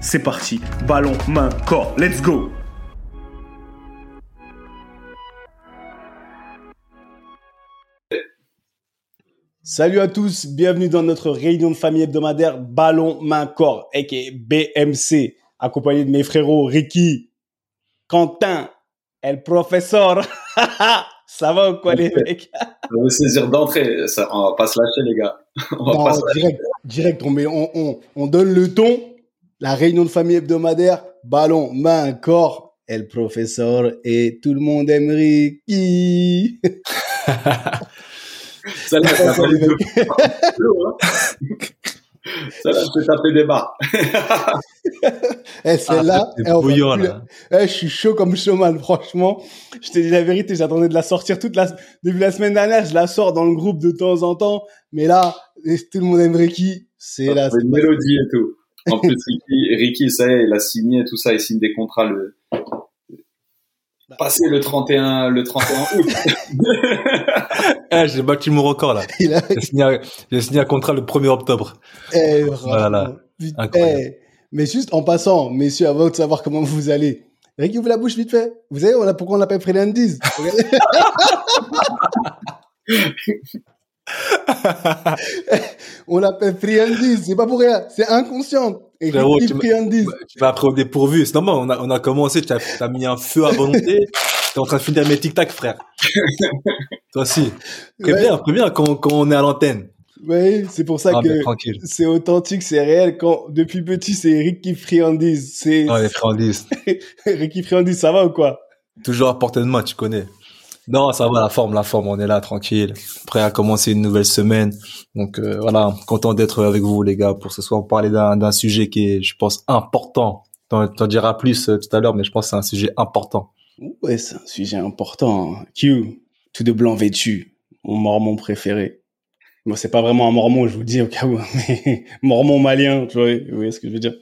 c'est parti. Ballon, main, corps. Let's go Salut à tous, bienvenue dans notre réunion de famille hebdomadaire Ballon, main, corps, aka BMC, accompagné de mes frérots Ricky, Quentin, El Professeur. Ça va ou quoi les mecs? On veut saisir d'entrée, on va pas se lâcher les gars. On va direct, direct, on, met, on, on donne le ton la réunion de famille hebdomadaire, ballon, main, corps, et le professeur et tout le monde aime Ricky. Ça là, ça fait des Ça là, je taper des barres. eh, celle-là, ah, je suis chaud comme showman, franchement. Je te dis la vérité, j'attendais de la sortir toute la, depuis la semaine dernière, je la sors dans le groupe de temps en temps, mais là, tout le monde aime Ricky, c'est là. Une mélodie et tout. En plus, Ricky, Ricky, ça y est, il a signé tout ça, il signe des contrats le, passé le 31, le 31 août. eh, j'ai battu mon record, là. J'ai signé, signé, un contrat le 1er octobre. Eh, voilà. Eh, mais juste en passant, messieurs, avant de savoir comment vous allez, Ricky ouvre la bouche vite fait. Vous savez, on a, pourquoi on l'appelle Fernandez? on l'appelle friandise, c'est pas pour rien, c'est inconscient. Et Frérot, tu, vas après au dépourvu, c'est normal, on a, on a commencé, tu as, mis un feu à volonté, tu es en train de finir mes tic-tac, frère. Toi aussi. Préviens, ouais. préviens quand, quand on est à l'antenne. Oui, c'est pour ça ah, que c'est authentique, c'est réel. Quand depuis petit, c'est Ricky Friandise. C'est. Oh, les friandises. Ricky Friandise, ça va ou quoi? Toujours à portée de main, tu connais. Non, ça va, la forme, la forme, on est là, tranquille, prêt à commencer une nouvelle semaine. Donc euh, voilà, content d'être avec vous les gars pour ce soir, parler d'un sujet qui est, je pense, important. T'en, t'en diras plus euh, tout à l'heure, mais je pense que c'est un sujet important. Ouais, c'est un sujet important. Q, tout de blanc vêtu, mon mormon préféré. Moi, c'est pas vraiment un mormon, je vous le dis au cas où, mais mormon malien, tu vois, vous voyez ce que je veux dire?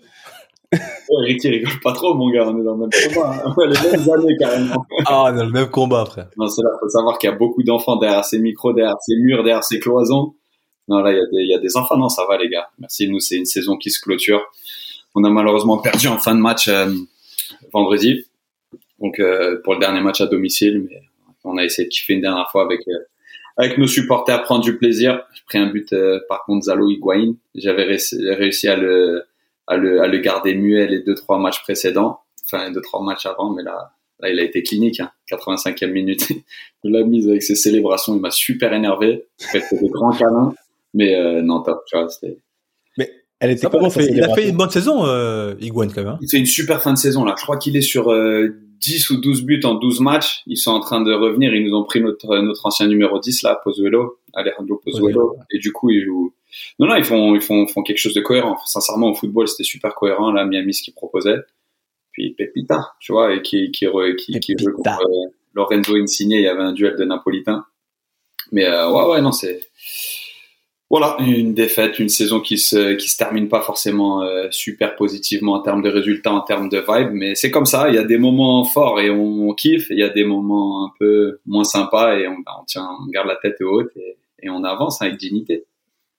Ricky rigole pas trop, mon gars. On est dans le même combat. Hein. les mêmes années, carrément. Ah, on est dans le même combat, frère. Non, c'est là. Faut savoir qu'il y a beaucoup d'enfants derrière ces micros, derrière ces murs, derrière ces cloisons. Non, là, il y a des, il y a des enfants. Non, ça va, les gars. Merci. Nous, c'est une saison qui se clôture. On a malheureusement perdu en fin de match euh, vendredi. Donc, euh, pour le dernier match à domicile. Mais on a essayé de kiffer une dernière fois avec, euh, avec nos supporters, prendre du plaisir. J'ai pris un but par contre Zalo Higuain. J'avais réussi à le, à le, à le garder muet les deux trois matchs précédents, enfin les deux trois matchs avant, mais là, là il a été clinique, hein, 85e minute. il l'a mise avec ses célébrations, il m'a super énervé. C'était des grands câlins, mais euh, non top, tu vois, c'était. Mais elle était comment fait, Il a fait une bonne saison, euh, Iguane quand même. Hein. Il fait une super fin de saison là. Je crois qu'il est sur euh, 10 ou 12 buts en 12 matchs. Ils sont en train de revenir. Ils nous ont pris notre, notre ancien numéro 10 là, Pozuelo, Alejandro Pozuelo. Et du coup, ils jouent non, non, ils font, ils font, font quelque chose de cohérent. Sincèrement, au football, c'était super cohérent, là, Miami, ce qu'ils proposaient. Puis Pepita, tu vois, et qui, qui, qui, qui joue contre euh, Lorenzo Insigne, il y avait un duel de Napolitain. Mais, euh, ouais, ouais, non, c'est, voilà, une défaite, une saison qui se, qui se termine pas forcément euh, super positivement en termes de résultats, en termes de vibe, mais c'est comme ça. Il y a des moments forts et on, kiffe, il y a des moments un peu moins sympas et on, on tient, on garde la tête haute et, et on avance avec dignité.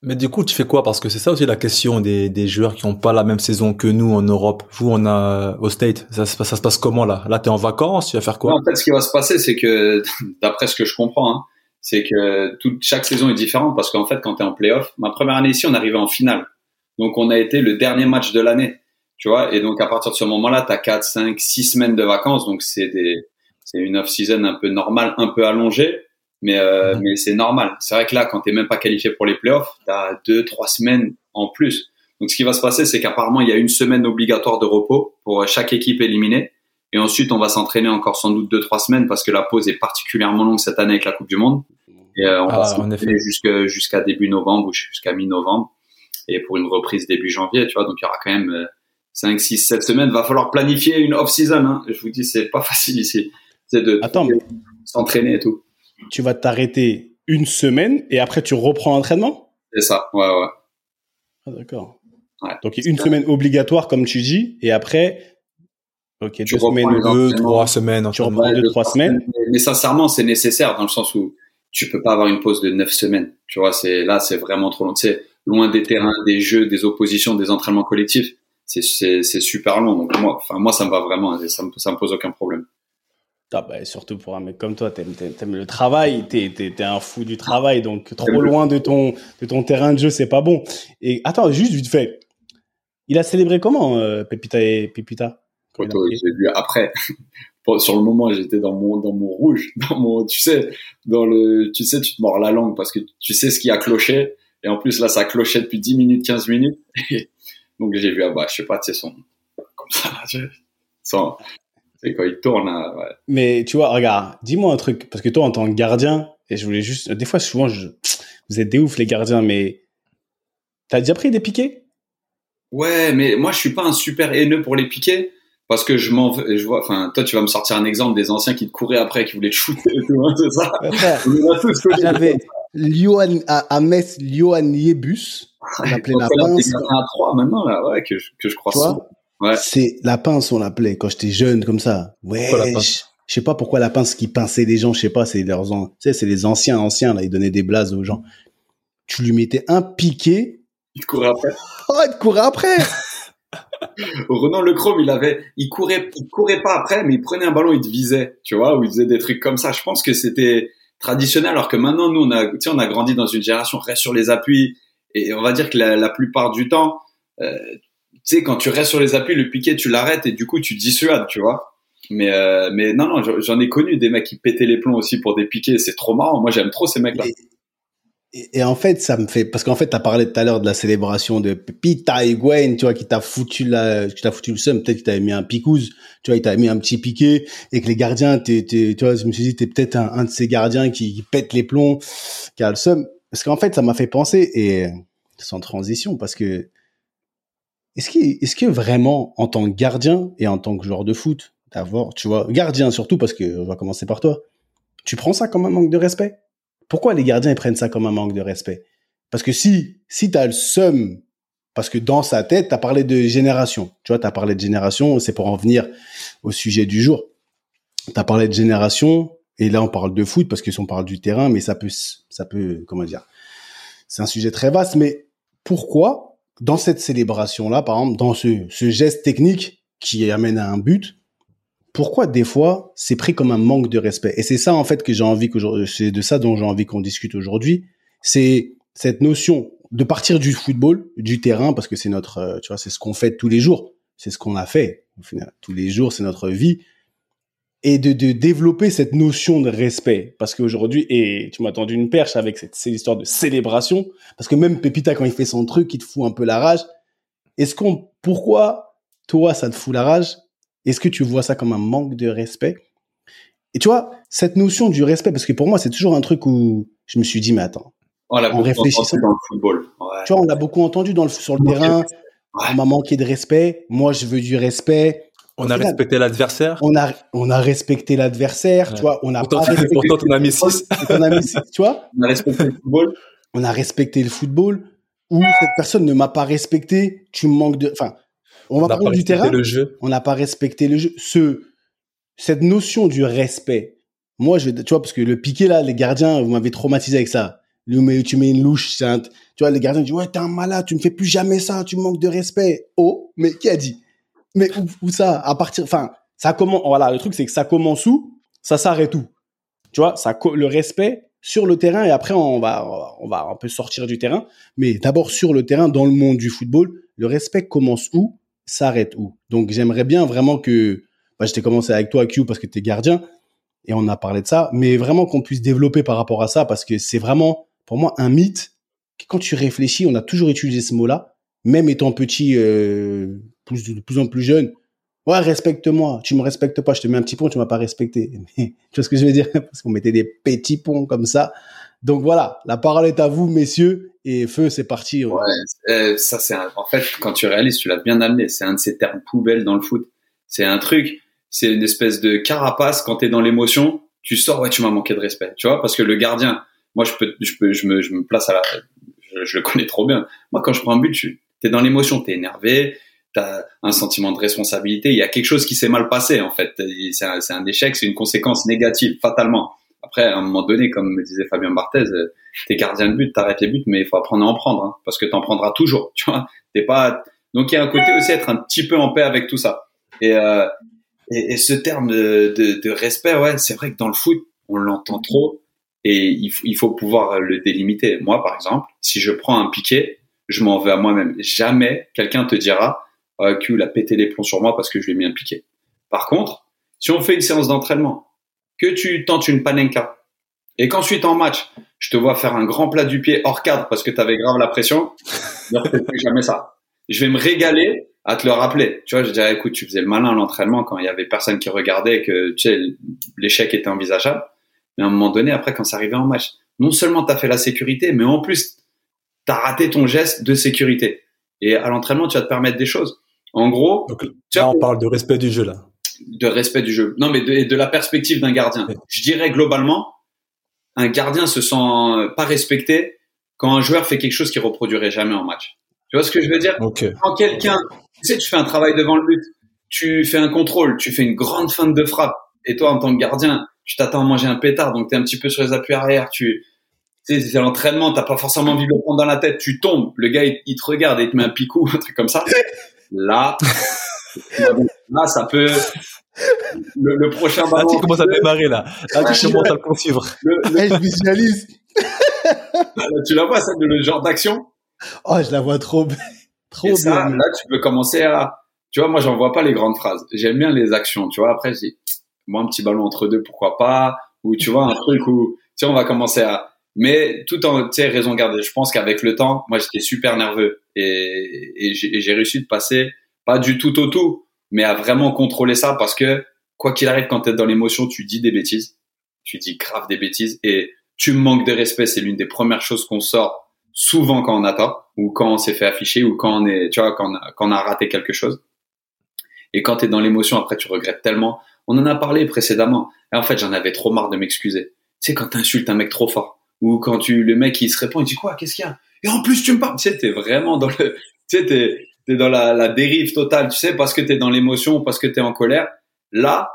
Mais du coup, tu fais quoi? Parce que c'est ça aussi la question des, des joueurs qui n'ont pas la même saison que nous en Europe. Vous, on a au State. Ça, ça, se passe comment là? Là, tu es en vacances Tu vas faire quoi? En fait, ce qui va se passer, c'est que d'après ce que je comprends, hein, c'est que toute chaque saison est différente parce qu'en fait, quand tu es en playoff, ma première année ici, on arrivait en finale. Donc, on a été le dernier match de l'année, tu vois? Et donc, à partir de ce moment-là, tu as 4, 5, 6 semaines de vacances. Donc, c'est des, c'est une off-season un peu normale, un peu allongée, mais, euh, mais c'est normal. C'est vrai que là, quand tu même pas qualifié pour les playoffs, tu as 2, 3 semaines en plus. Donc, ce qui va se passer, c'est qu'apparemment, il y a une semaine obligatoire de repos pour chaque équipe éliminée. Et ensuite, on va s'entraîner encore sans doute deux trois semaines parce que la pause est particulièrement longue cette année avec la Coupe du Monde. Et euh, on va ah, s'entraîner jusqu'à début novembre ou jusqu'à mi-novembre. Et pour une reprise début janvier, tu vois. Donc il y aura quand même 5, 6, 7 semaines. Va falloir planifier une off-season. Hein. Je vous dis, c'est pas facile ici. C'est de s'entraîner et tout. Tu vas t'arrêter une semaine et après tu reprends l'entraînement? C'est ça, ouais, ouais. Ah, d'accord. Ouais, Donc une semaine obligatoire, comme tu dis, et après, Ok, deux semaines, deux, trois semaines. Tu reprends deux, trois semaines. Mais, sincèrement, c'est nécessaire dans le sens où tu peux pas avoir une pause de neuf semaines. Tu vois, c'est là, c'est vraiment trop long. Tu sais, loin des terrains, des jeux, des oppositions, des entraînements collectifs, c'est c'est super long. Donc moi, enfin moi, ça me va vraiment. Ça me ça me pose aucun problème. Ah bah, surtout pour un mec comme toi, t'aimes, aimes le travail, t'es, un fou du travail, donc trop loin de ton, de ton terrain de jeu, c'est pas bon. Et attends, juste vite fait, il a célébré comment, euh, Pépita et Pépita j'ai vu après. Sur le moment, j'étais dans mon dans mon rouge, dans mon, tu sais, dans le, tu sais, tu te mords la langue parce que tu sais ce qui a cloché. Et en plus là, ça clochait depuis 10 minutes, 15 minutes. donc j'ai vu, ah bah, je sais pas, tu sais, son, comme ça, sans, c'est quand il tourne. ouais. Mais tu vois, regarde, dis-moi un truc, parce que toi, en tant que gardien, et je voulais juste, des fois, souvent, je, vous êtes des ouf les gardiens, mais t'as déjà pris des piquets? Ouais, mais moi, je suis pas un super haineux pour les piquets parce que je m'en je vois enfin toi tu vas me sortir un exemple des anciens qui te couraient après qui voulaient te shooter hein, c'est ça? J'avais Liohan à, Metz Liohan Yebus on la pince. À 3 maintenant là ouais que je, que je crois ça ouais. c'est la pince on l'appelait quand j'étais jeune comme ça. Ouais je, sais pas pourquoi la pince qui pinçait les gens je sais pas c'est leurs tu sais c'est les anciens anciens là ils donnaient des blazes aux gens. Tu lui mettais un piqué. Il te courait après. Oh il te courait après. Renan Lechrome, il avait, il courait, il courait pas après, mais il prenait un ballon, il te visait, tu vois, ou il faisait des trucs comme ça. Je pense que c'était traditionnel, alors que maintenant, nous, on a, tu sais, on a grandi dans une génération reste sur les appuis, et on va dire que la, plupart du temps, euh, tu sais, quand tu restes sur les appuis, le piqué, tu l'arrêtes et du coup, tu dissuades, tu vois. Mais, euh, mais non, non, j'en ai connu des mecs qui pétaient les plombs aussi pour des piquets. C'est trop marrant. Moi, j'aime trop ces mecs-là. Et, en fait, ça me fait parce qu'en fait, tu as parlé tout à l'heure de la célébration de Pita Gwen, tu vois, qui t'a foutu la, qui foutu le seum. Peut-être qu'il t'avait mis un picouse, tu vois, il t'avait mis un petit piqué et que les gardiens, t'es, tu vois, je me suis dit, t'es peut-être un, de ces gardiens qui, pète les plombs, qui a le seum. Parce qu'en fait, ça m'a fait penser et sans transition parce que est-ce que, est-ce que vraiment, en tant que gardien et en tant que joueur de foot, d'avoir, tu vois, gardien surtout parce que on va commencer par toi, tu prends ça comme un manque de respect? Pourquoi les gardiens ils prennent ça comme un manque de respect? Parce que si si as le seum, parce que dans sa tête, tu as parlé de génération. Tu vois, tu as parlé de génération, c'est pour en venir au sujet du jour. Tu as parlé de génération, et là on parle de foot parce qu'on parle du terrain, mais ça peut, ça peut, comment dire, c'est un sujet très vaste. Mais pourquoi dans cette célébration-là, par exemple, dans ce, geste technique qui amène à un but, pourquoi des fois c'est pris comme un manque de respect? Et c'est ça en fait que j'ai envie c'est de ça dont j'ai envie qu'on discute aujourd'hui. C'est cette notion de partir du football, du terrain, parce que c'est notre, euh, tu vois, c'est ce qu'on fait tous les jours, c'est ce qu'on a fait au final. Tous les jours, c'est notre vie, et de, de développer cette notion de respect, parce qu'aujourd'hui, et tu m'as tendu une perche avec cette, cette histoire de célébration, parce que même Pépita quand il fait son truc, il te fout un peu la rage. Est-ce qu'on, pourquoi toi ça te fout la rage? Est-ce que tu vois ça comme un manque de respect? Et tu vois, cette notion du respect, parce que pour moi, c'est toujours un truc où je me suis dit, mais attends, on l'a beaucoup entendu dans le football. Tu vois, on l'a beaucoup entendu dans le, sur le terrain. On m'a manqué de respect. Moi, je veux du respect. On a respecté l'adversaire. On a, on a respecté l'adversaire. Tu vois, on a pas respecté. Pourtant, on a mis 6. tu vois. On a respecté le football. On a respecté le football. Ou cette personne ne m'a pas respecté. Tu me manques de, enfin, on va parler du terrain. Le jeu. On n'a pas respecté le jeu. Ce, cette notion du respect. Moi, je, tu vois, parce que le piqué là, les gardiens, vous m'avez traumatisé avec ça. Tu mets une louche. Tu vois, les gardiens disent, ouais, t'es un malade, tu ne fais plus jamais ça, tu manques de respect. Oh, mais qui a dit? Mais où, ça? À partir, enfin, ça commence, voilà, le truc, c'est que ça commence où? Ça s'arrête où? Tu vois, ça, le respect, sur le terrain et après on va on va un peu sortir du terrain. Mais d'abord sur le terrain, dans le monde du football, le respect commence où, s'arrête où? Donc j'aimerais bien vraiment que, bah, je t'ai commencé avec toi Q parce que tu es gardien et on a parlé de ça, mais vraiment qu'on puisse développer par rapport à ça parce que c'est vraiment pour moi un mythe. Quand tu réfléchis, on a toujours utilisé ce mot-là, même étant petit, euh, plus, de plus en plus jeune Ouais, respecte-moi. Tu me respectes pas, je te mets un petit pont, tu m'as pas respecté. tu vois ce que je veux dire? Parce qu'on mettait des petits ponts comme ça. Donc voilà, la parole est à vous, messieurs, et feu, c'est parti. Ouais, euh, ça c'est en fait quand tu réalises, tu l'as bien amené. C'est un de ces termes poubelles dans le foot. C'est un truc, c'est une espèce de carapace quand t'es dans l'émotion. Tu sors, ouais, tu m'as manqué de respect, tu vois, parce que le gardien, moi je peux, je peux, je me, je me place à la, je, je le connais trop bien. Moi quand je prends un but, tu es dans l'émotion, t'es énervé, t'as un sentiment de responsabilité. Il y a quelque chose qui s'est mal passé en fait. C'est un, un, échec, c'est une conséquence négative fatalement. Après, à un moment donné, comme me disait Fabien Barthez, euh, t'es gardien de but, t'arrêtes les buts, mais il faut apprendre à en prendre, hein, parce que t'en prendras toujours. Tu vois, t'es pas. Donc il y a un côté aussi être un petit peu en paix avec tout ça. Et euh, et, et, ce terme de, de, de respect, ouais, c'est vrai que dans le foot, on l'entend trop, et il, il faut pouvoir le délimiter. Moi, par exemple, si je prends un piqué, je m'en veux à moi-même. Jamais quelqu'un te dira ah, Q, a pété les plombs sur moi parce que je lui ai mis un piqué. Par contre, si on fait une séance d'entraînement, que tu tentes une panenka, et qu'ensuite en match, je te vois faire un grand plat du pied hors cadre parce que tu avais grave la pression, ne jamais ça. Je vais me régaler à te le rappeler. Tu vois, je dirais, écoute, tu faisais le malin à l'entraînement quand il y avait personne qui regardait que, tu sais, l'échec était envisageable. Mais à un moment donné, après, quand ça arrivait en match, non seulement tu as fait la sécurité, mais en plus, tu as raté ton geste de sécurité. Et à l'entraînement, tu vas te permettre des choses. En gros, on parle de respect du jeu là. De respect du jeu. Non, mais de, de la perspective d'un gardien. Je dirais globalement, un gardien se sent pas respecté quand un joueur fait quelque chose qu'il reproduirait jamais en match. Tu vois ce que je veux dire? Quand quelqu'un, tu sais, tu fais un travail devant le but, tu fais un contrôle, tu fais une grande feinte de frappe, et toi en tant que gardien, tu t'attends à manger un pétard, donc tu es un petit peu sur les appuis arrière, tu tu sais, c'est l'entraînement, t'as pas forcément envie de le prendre dans la tête, tu tombes, le gars il, il te regarde et il te met un picou, un truc comme ça. Là, là, ça peut. Le, le prochain ballon. Là, tu commences à démarrer là. Là, tu commences à le poursuivre. je visualise. tu la vois, ça, le genre d'action? Oh, je la vois trop, trop Et ça, bien. Là, tu peux commencer à. Tu vois, moi, j'en vois pas les grandes phrases. J'aime bien les actions. Tu vois, après, je dis, moi, un petit ballon entre deux, pourquoi pas? Ou tu vois, un truc où, tu sais, on va commencer à mais tout en, tu sais, raison gardée. Je pense qu'avec le temps, moi, j'étais super nerveux et, et j'ai réussi de passer pas du tout au tout, mais à vraiment contrôler ça parce que quoi qu'il arrive, quand tu es dans l'émotion, tu dis des bêtises, tu dis grave des bêtises et tu manques de respect. C'est l'une des premières choses qu'on sort souvent quand on a tort ou quand on s'est fait afficher ou quand on est, tu vois, quand on a, quand on a raté quelque chose. Et quand tu es dans l'émotion, après, tu regrettes tellement. On en a parlé précédemment. Et en fait, j'en avais trop marre de m'excuser. Tu sais, quand tu insultes un mec trop fort, ou quand tu le mec il se répond il dit quoi qu'est-ce qu'il y a? Et en plus tu me parles. Tu sais t'es vraiment dans le tu sais t'es es dans la, la dérive totale tu sais parce que t'es dans l'émotion parce que t'es en colère. Là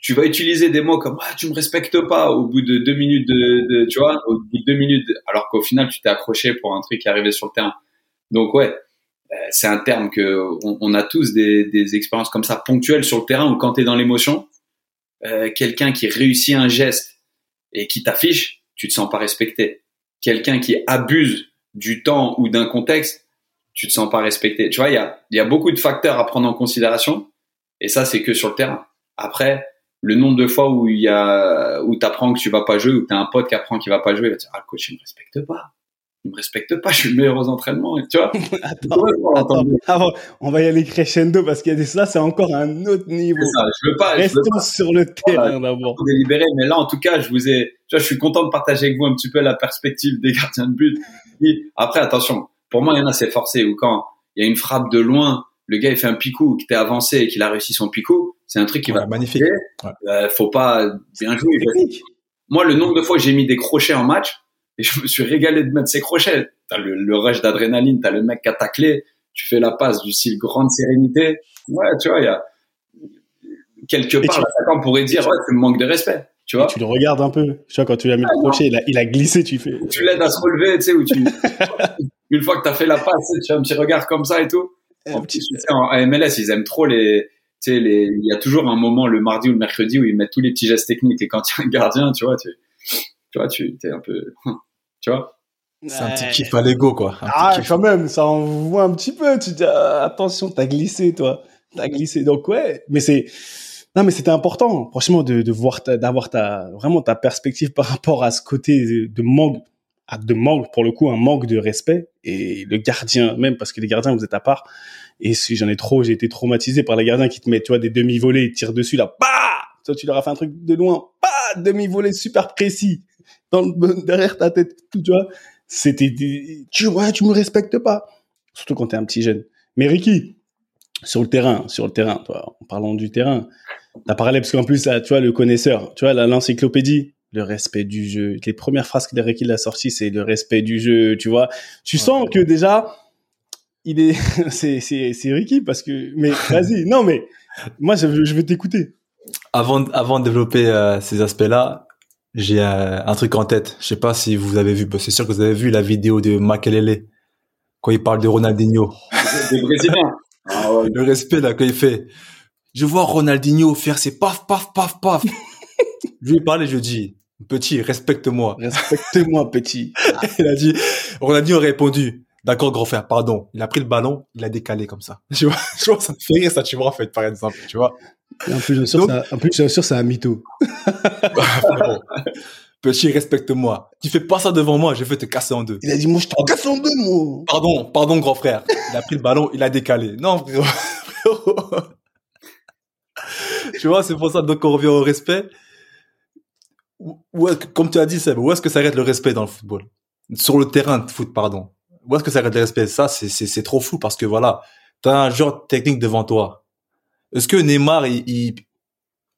tu vas utiliser des mots comme ah tu me respectes pas au bout de deux minutes de, de tu vois au bout de deux minutes alors qu'au final tu t'es accroché pour un truc qui arrivé sur le terrain. Donc ouais euh, c'est un terme que on, on a tous des, des, expériences comme ça ponctuelles sur le terrain où quand t'es dans l'émotion euh, quelqu'un qui réussit un geste et qui t'affiche tu te sens pas respecté. Quelqu'un qui abuse du temps ou d'un contexte, tu te sens pas respecté. Tu vois, il y a, beaucoup de facteurs à prendre en considération, et ça, c'est que sur le terrain. Après, le nombre de fois où il y a, où t'apprends que tu vas pas jouer, ou t'as un pote qui apprend qu'il va pas jouer, il va te dire, ah, le coach, il me respecte pas il me respecte pas, je suis le meilleur aux entraînements, tu vois. attends, on va y aller crescendo parce qu'il y a des ça, c'est encore un autre niveau. Ça, je veux pas. Restons je veux pas, sur le terrain d'abord. Délibéré, mais là, en tout cas, je vous ai, tu vois, je suis content de partager avec vous un petit peu la perspective des gardiens de but. après, attention, pour moi, il y en a, c'est forcé, ou quand il y a une frappe de loin, le gars, il fait un picou, que t'es avancé et qu'il a réussi son picou, c'est un truc qui va. Magnifique. Ouais. Euh, faut pas bien jouer. Moi, le nombre de fois que j'ai mis des crochets en match, et je me suis régalé de mettre ces crochets. T'as le, le rush d'adrénaline, t'as le mec qui a taclé, tu fais la passe du style grande sérénité. Ouais, tu vois, il y a quelque part, l'attaquant pourrait dire, ouais, tu me manques de respect. Tu vois. tu le regardes un peu. Tu vois, quand tu l'as mis le crochet, il a, il a, glissé, tu fais. Tu l'aides à se relever, tu sais, ou tu, une fois que t'as fait la passe, tu as un petit regard comme ça et tout. En, petit, en MLS, ils aiment trop les, tu sais, les, il y a toujours un moment le mardi ou le mercredi où ils mettent tous les petits gestes techniques et quand il y a un gardien, tu vois, tu, Tu vois, tu es un peu, tu vois. C'est un petit kiff à l'ego, quoi. ah, quand même, ça envoie un petit peu. Tu dis, ah, attention, t'as glissé, toi. T'as glissé. Donc, ouais, mais c'est, non, mais c'était important, franchement, de, de voir, d'avoir ta, vraiment ta perspective par rapport à ce côté de, manque, à de manque, pour le coup, un manque de respect. Et le gardien, même parce que les gardiens, vous êtes à part. Et si j'en ai trop, j'ai été traumatisé par les gardiens qui te mettent, tu vois, des demi-volets, ils tirent dessus, là, bah! Toi, tu leur as fait un truc de loin, bah! Demi-volée super précis. Dans le, derrière ta tête, tu vois c'était tu vois, tu me respectes pas. Surtout quand t'es un petit jeune. Mais Ricky, sur le terrain, sur le terrain, toi, en parlant du terrain, t'as parlé parce qu'en plus là, tu vois, le connaisseur, tu vois, l'encyclopédie, le respect du jeu. Les premières phrases que Ricky a sorties, c'est le respect du jeu, tu vois. Tu sens que déjà, il est, c'est, c'est, c'est Ricky parce que, mais vas-y, non mais, moi je, je vais t'écouter. Avant, avant de développer euh, ces aspects-là, j'ai un truc en tête. Je sais pas si vous avez vu, c'est sûr que vous avez vu la vidéo de Makelele quand il parle de Ronaldinho. Ah Le respect là quand il fait. Je vois Ronaldinho faire ses paf paf paf paf. je lui ai parlé, je dis petit, respecte-moi. Respecte-moi petit. il a dit Ronaldinho a répondu D'accord, grand frère, pardon. Il a pris le ballon, il a décalé comme ça. Tu vois, tu vois ça me fait rire, ça, tu vois, en fait, par exemple, tu vois. En plus, je suis sûr, ça, en plus, je sûr, c'est un mytho. Petit, respecte-moi. Tu fais pas ça devant moi, je vais te casser en deux. Il a dit, moi, je te casse en deux, moi. Pardon, pardon, grand frère. Il a pris le ballon, il a décalé. Non, frérot. tu vois, c'est pour ça, donc on revient au respect. comme tu as dit, Seb, où est-ce que s'arrête le respect dans le football? Sur le terrain de foot, pardon. Où est-ce que s'arrête le respect? Ça, c'est, c'est, trop fou parce que voilà, t'as un joueur technique devant toi est-ce que Neymar, il,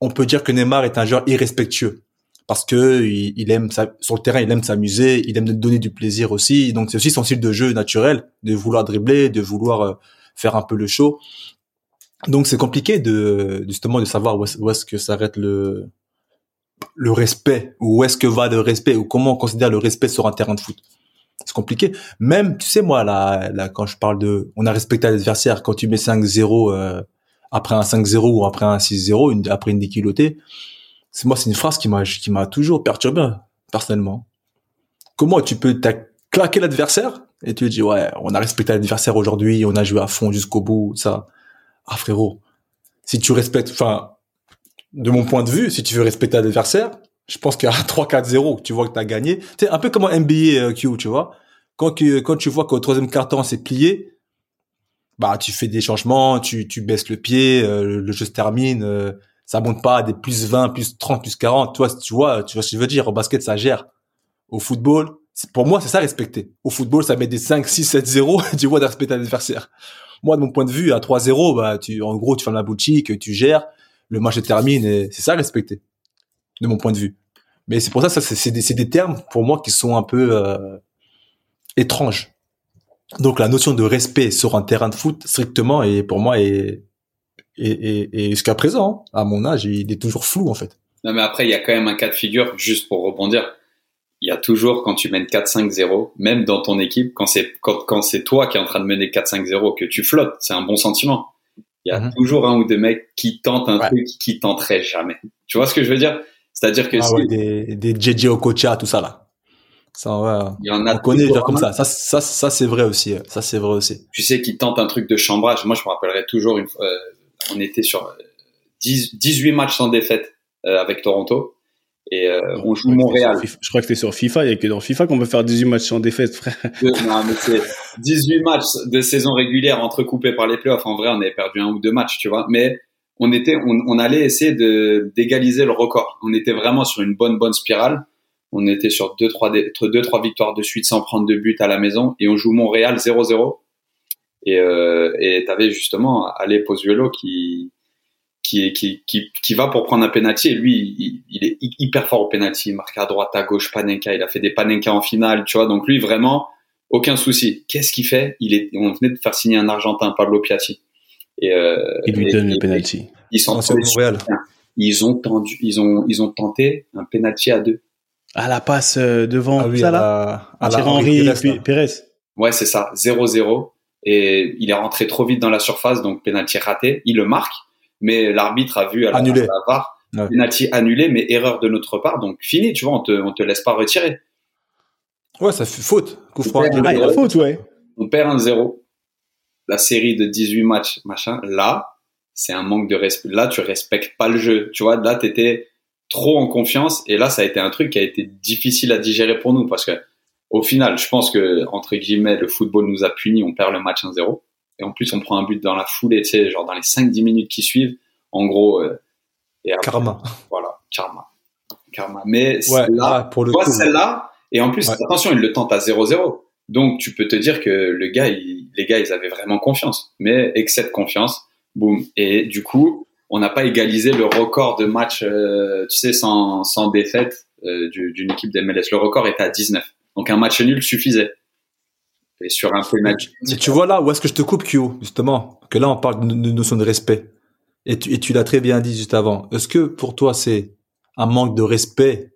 on peut dire que Neymar est un joueur irrespectueux? Parce que il, aime sur le terrain, il aime s'amuser, il aime donner du plaisir aussi. Donc c'est aussi son style de jeu naturel de vouloir dribbler, de vouloir euh, faire un peu le show. Donc c'est compliqué de justement de savoir où est-ce, que s'arrête le le respect, où est-ce que va le respect, ou comment on considère le respect sur un terrain de foot. C'est compliqué. Même, tu sais, moi, là, là, quand je parle de, on a respecté l'adversaire, quand tu mets 5-0, euh, après un 5-0 ou après un 6-0, après une déculottée, c'est moi, c'est une phrase qui m'a, qui m'a toujours perturbé, personnellement. Comment tu peux claquer l'adversaire et tu dis, ouais, on a respecté l'adversaire aujourd'hui, on a joué à fond jusqu'au bout, ça. Ah, frérot. Si tu respectes, enfin, de mon point de vue, si tu veux respecter l'adversaire, je pense qu'à 3-4-0, tu vois que tu as gagné. C'est un peu comme un NBA euh, Q, tu vois. Quand, quand tu vois qu'au troisième quart-temps, c'est plié, bah tu fais des changements, tu, tu baisses le pied, euh, le jeu se termine, euh, ça monte pas à des plus 20, plus 30, plus 40. Toi, tu vois, tu vois ce que je veux dire. Au basket, ça gère. Au football, pour moi, c'est ça respecter. Au football, ça met des 5, 6, 7, 0, tu vois, de respecter l'adversaire. Moi, de mon point de vue, à 3-0, bah, tu, en gros, tu fermes la boutique, tu gères, le match se termine et c'est ça respecter. De mon point de vue. Mais c'est pour ça, ça c'est des, des termes, pour moi, qui sont un peu, euh, étranges donc la notion de respect sur un terrain de foot strictement et pour moi est et, et, jusqu'à présent, à mon âge, il est toujours flou en fait. Non mais après il y a quand même un cas de figure juste pour rebondir. Il y a toujours quand tu mènes 4-5-0, même dans ton équipe, quand c'est quand, quand c'est toi qui es en train de mener 4-5-0 que tu flottes, c'est un bon sentiment. Il y a mhm. toujours un ou deux mecs qui tentent un truc qui tenteraient jamais. Tu vois ce que je veux dire? C'est-à-dire que ah des des JJ Okocha tout ça là. Ça, ouais. Il y en a on connaît déjà comme ça. Ça, ça, ça c'est vrai aussi. Ça, c'est vrai aussi. Tu sais qu'ils tentent un truc de chambrage. Moi, je me rappellerai toujours une fois, euh, on était sur 10, 18 matchs sans défaite euh, avec Toronto. Et euh, on joue Montréal. Je crois que c'était sur FIFA. Il y a que dans FIFA qu'on peut faire 18 matchs sans défaite, frère. non, mais c'est 18 matchs de saison régulière entrecoupés par les playoffs. En vrai, on avait perdu un ou deux matchs, tu vois. Mais on était, on, on allait essayer de d'égaliser le record. On était vraiment sur une bonne bonne spirale. On était sur deux trois deux trois victoires de suite sans prendre de but à la maison et on joue Montréal 0-0. Et euh, et t'avais justement Ale Pozuelo qui qui, qui, qui, qui va pour prendre un penalty et lui il, est hyper fort au penalty, il marque à droite, à gauche, panenka, il a fait des panenka en finale, tu vois. Donc lui vraiment aucun souci. Qu'est-ce qu'il fait? Il est on venait de faire signer un argentin Pablo Piatti. Et euh, il lui donne le penalty. Ils sont ils ont tendu, ils ont ils ont tenté un penalty à deux. À la passe euh, devant ah ça là à la, Henry Pérez. Ouais, c'est ça, 0-0 et il est rentré trop vite dans la surface donc penalty raté, il le marque mais l'arbitre a vu à la, Annulé. VAR Ouais. penalty annulé, mais erreur de notre part, donc fini, tu vois, on te, on te laisse pas retirer. Ouais, ça fait faute. Coup franc. Ah, il a faute, ouais. On perd 1-0. La série de 18 matchs, machin. Là, c'est un manque de respect. Là, tu respectes pas le jeu. Tu vois, là, t'étais trop en confiance. Et là, ça a été un truc qui a été difficile à digérer pour nous parce que, au final, je pense que, entre guillemets, le football nous a punis. On perd le match 1-0. Et en plus, on prend un but dans la foulée, tu sais, genre dans les 5-10 minutes qui suivent. En gros, euh, et après, Karma. voilà, karma. Karma. Mais Ouais, ah, pour le celle-là, et en plus, Ouais. attention, il le tente à 0-0. Donc, tu peux te dire que le gars, il- les gars, ils avaient vraiment confiance. Mais excès de confiance, boum. Et du coup, on n'a pas égalisé le record de match, euh, tu sais, sans, sans défaite euh, du- d'une équipe d'MLS. Le record était à 19. Donc, un match nul suffisait. Et sur un penalty. Mais tu vois là où est-ce que je te coupe, Kyo, justement? Que là, on parle de, notion de respect. Et tu, et tu l'as très bien dit juste avant. Est-ce que pour toi, c'est un manque de respect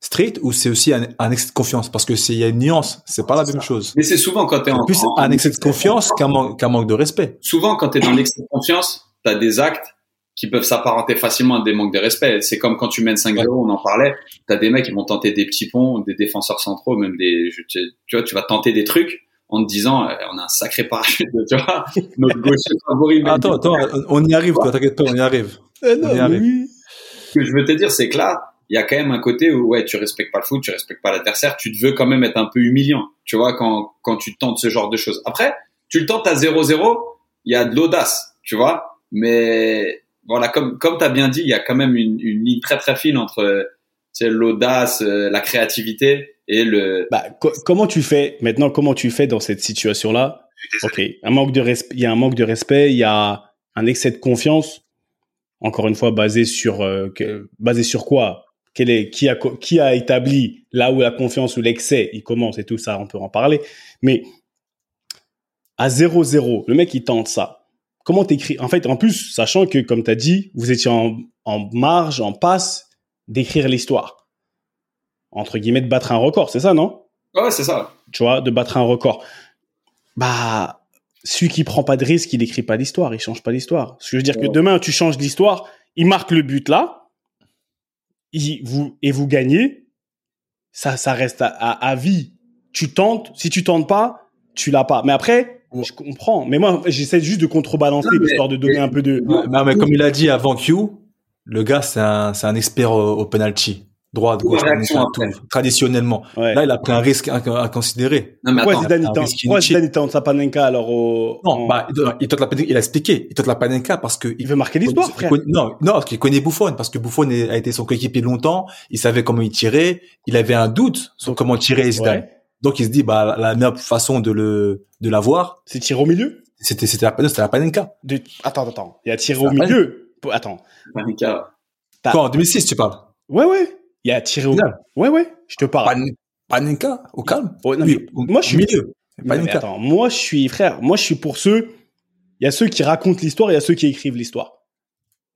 strict ou c'est aussi un, un excès de confiance? Parce que c'est il y a une nuance. C'est pas la même chose. Mais c'est souvent quand t'es en, Plus en- un excès de confiance qu'un manque, qu'un manque de respect. souvent quand tu es dans l'excès de confiance, tu as des actes qui peuvent s'apparenter facilement à des manques de respect. C'est comme quand tu mènes 5-0, on en parlait, tu as des mecs qui vont tenter des petits ponts, des défenseurs centraux, même des tu tu vois, tu vas tenter des trucs en te disant euh, on a un sacré parachute, tu vois, notre gaucher favori. mais- Attends, attends, on y arrive, toi, t'inquiète pas, on y arrive. Euh, non, On y arrive. oui. Ce que je veux te dire, c'est que là, il y a quand même un côté où ouais, tu respectes pas le foot, tu respectes pas l'adversaire, tu te veux quand même être un peu humiliant, tu vois, quand, quand tu tentes ce genre de choses. Après, tu le tentes à 0-0, il y a de l'audace, tu vois, mais voilà, comme, comme tu as bien dit, il y a quand même une, une ligne très très fine entre tu sais, l'audace, euh, la créativité et le... Bah, co- comment tu fais maintenant Comment tu fais dans cette situation-là? Ok, un manque de respect. Il y a un manque de respect. Il y a un excès de confiance. Encore une fois, basé sur euh, que- basé sur quoi? Quel est qui a qui a établi là où la confiance ou l'excès il commence et tout ça, on peut en parler. Mais à 0-0, le mec il tente ça. Comment t'écris? En fait, en plus, sachant que comme t'as dit, vous étiez en, en marge, en passe d'écrire l'histoire. Entre guillemets, de battre un record, c'est ça, non? Ouais, c'est ça. tu vois, de battre un record. Bah, celui qui prend pas de risque, il écrit pas l'histoire, il change pas l'histoire. Ce que je veux dire que demain, tu changes l'histoire, il marque le but là, il, vous, et vous gagnez, ça, ça reste à, à, à vie. Tu tentes, si tu tentes pas, tu l'as pas. Mais après. Je comprends. Mais moi, j'essaie juste de contrebalancer, Non, mais- histoire de donner un peu de... Ouais, mais, mais comme il a dit avant Q, le gars, c'est un, c'est un expert au, au penalty. Droite, Ou gauche, traditionnellement. Ouais. Là, il a pris un risque à, à considérer. Non, mais Pourquoi attends, Zidane, il tente, pourquoi. Zidane, il tente sa panenka alors au... Non, en- bah, il, tente la Panenka, il a expliqué. Il tente la Panenka parce que il veut marquer l'histoire, il frère. connaît- non, non, parce qu'il connaît Buffon, parce que Buffon a été son coéquipier longtemps. Il savait comment il tirait. Il avait un doute sur comment tirer Zidane. Ouais. Donc, il se dit, bah, la meilleure façon de le, de l'avoir, C'est tiré au milieu? c'était, c'était la, c'était la Panenka. de... Attends, attends. Il y a tiré au milieu. Attends. Panenka. Quoi, en 2006, tu parles? Ouais, ouais. Il y a tiré au. Final. Ouais, ouais. Je te parle. Pan- Panenka, au calme? Ouais, non, Oui, mais au- moi, je au suis. milieu. Non, mais Panenka. attends, moi, je suis frère. Moi, je suis pour ceux. Il y a ceux qui racontent l'histoire, il y a ceux qui écrivent l'histoire.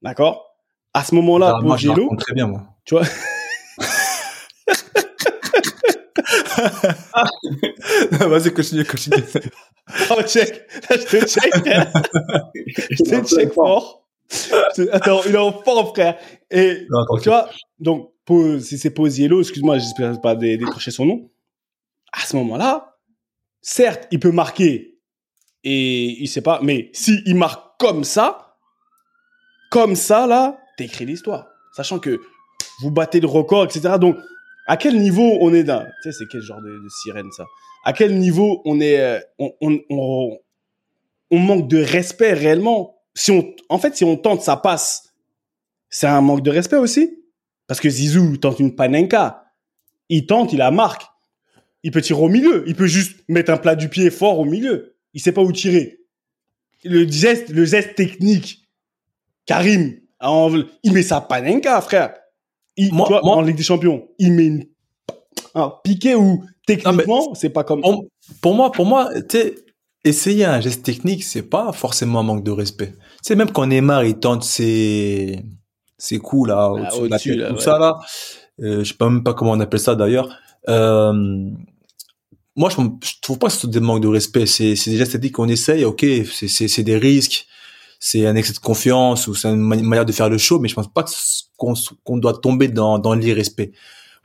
D'accord? À ce moment-là, Ah, moi, je très bien, moi. tu vois? Vas-y, continue, continue. Oh, check. Là, je te check, frère. Je te check fort. Je te- Attends, il est en forme, frère. Et Non, tu vois, donc, si c'est Posiello, excuse-moi, j'espère pas dé- décrocher son nom. À ce moment-là, certes, il peut marquer et il sait pas, mais si il marque comme ça, comme ça, là, t'écris l'histoire. Sachant que vous battez le record, etc. Donc, à quel niveau on est d'un, tu sais, c'est quel genre de, sirène, ça? À quel niveau on est, euh, on, on, on, on manque de respect réellement? Si on, en fait, si on tente, ça passe. C'est un manque de respect aussi? Parce que Zizou tente une panenka. Il tente, il la marque. Il peut tirer au milieu. Il peut juste mettre un plat du pied fort au milieu. Il sait pas où tirer. Le geste, le geste technique. Karim, il met sa panenka, frère. Il, Moi- tu vois, moi- en Ligue des Champions, il met une, un piqué où, techniquement, c'est pas comme... On- pour moi, pour moi, tu sais, essayer un geste technique, c'est pas forcément un manque de respect. C'est même quand Neymar il tente ses ses coups là au-dessus de la au-dessus, tête, là, tout ouais. ça là. Euh, je sais pas même pas comment on appelle ça d'ailleurs. Euh, moi, je, je trouve pas que ce soit des manques de respect. C'est c'est des gestes techniques qu'on essaye. Ok, c'est c'est c'est des risques. c'est un excès de confiance ou c'est une manière de faire le show, mais je pense pas qu'on doit tomber dans, dans l'irrespect.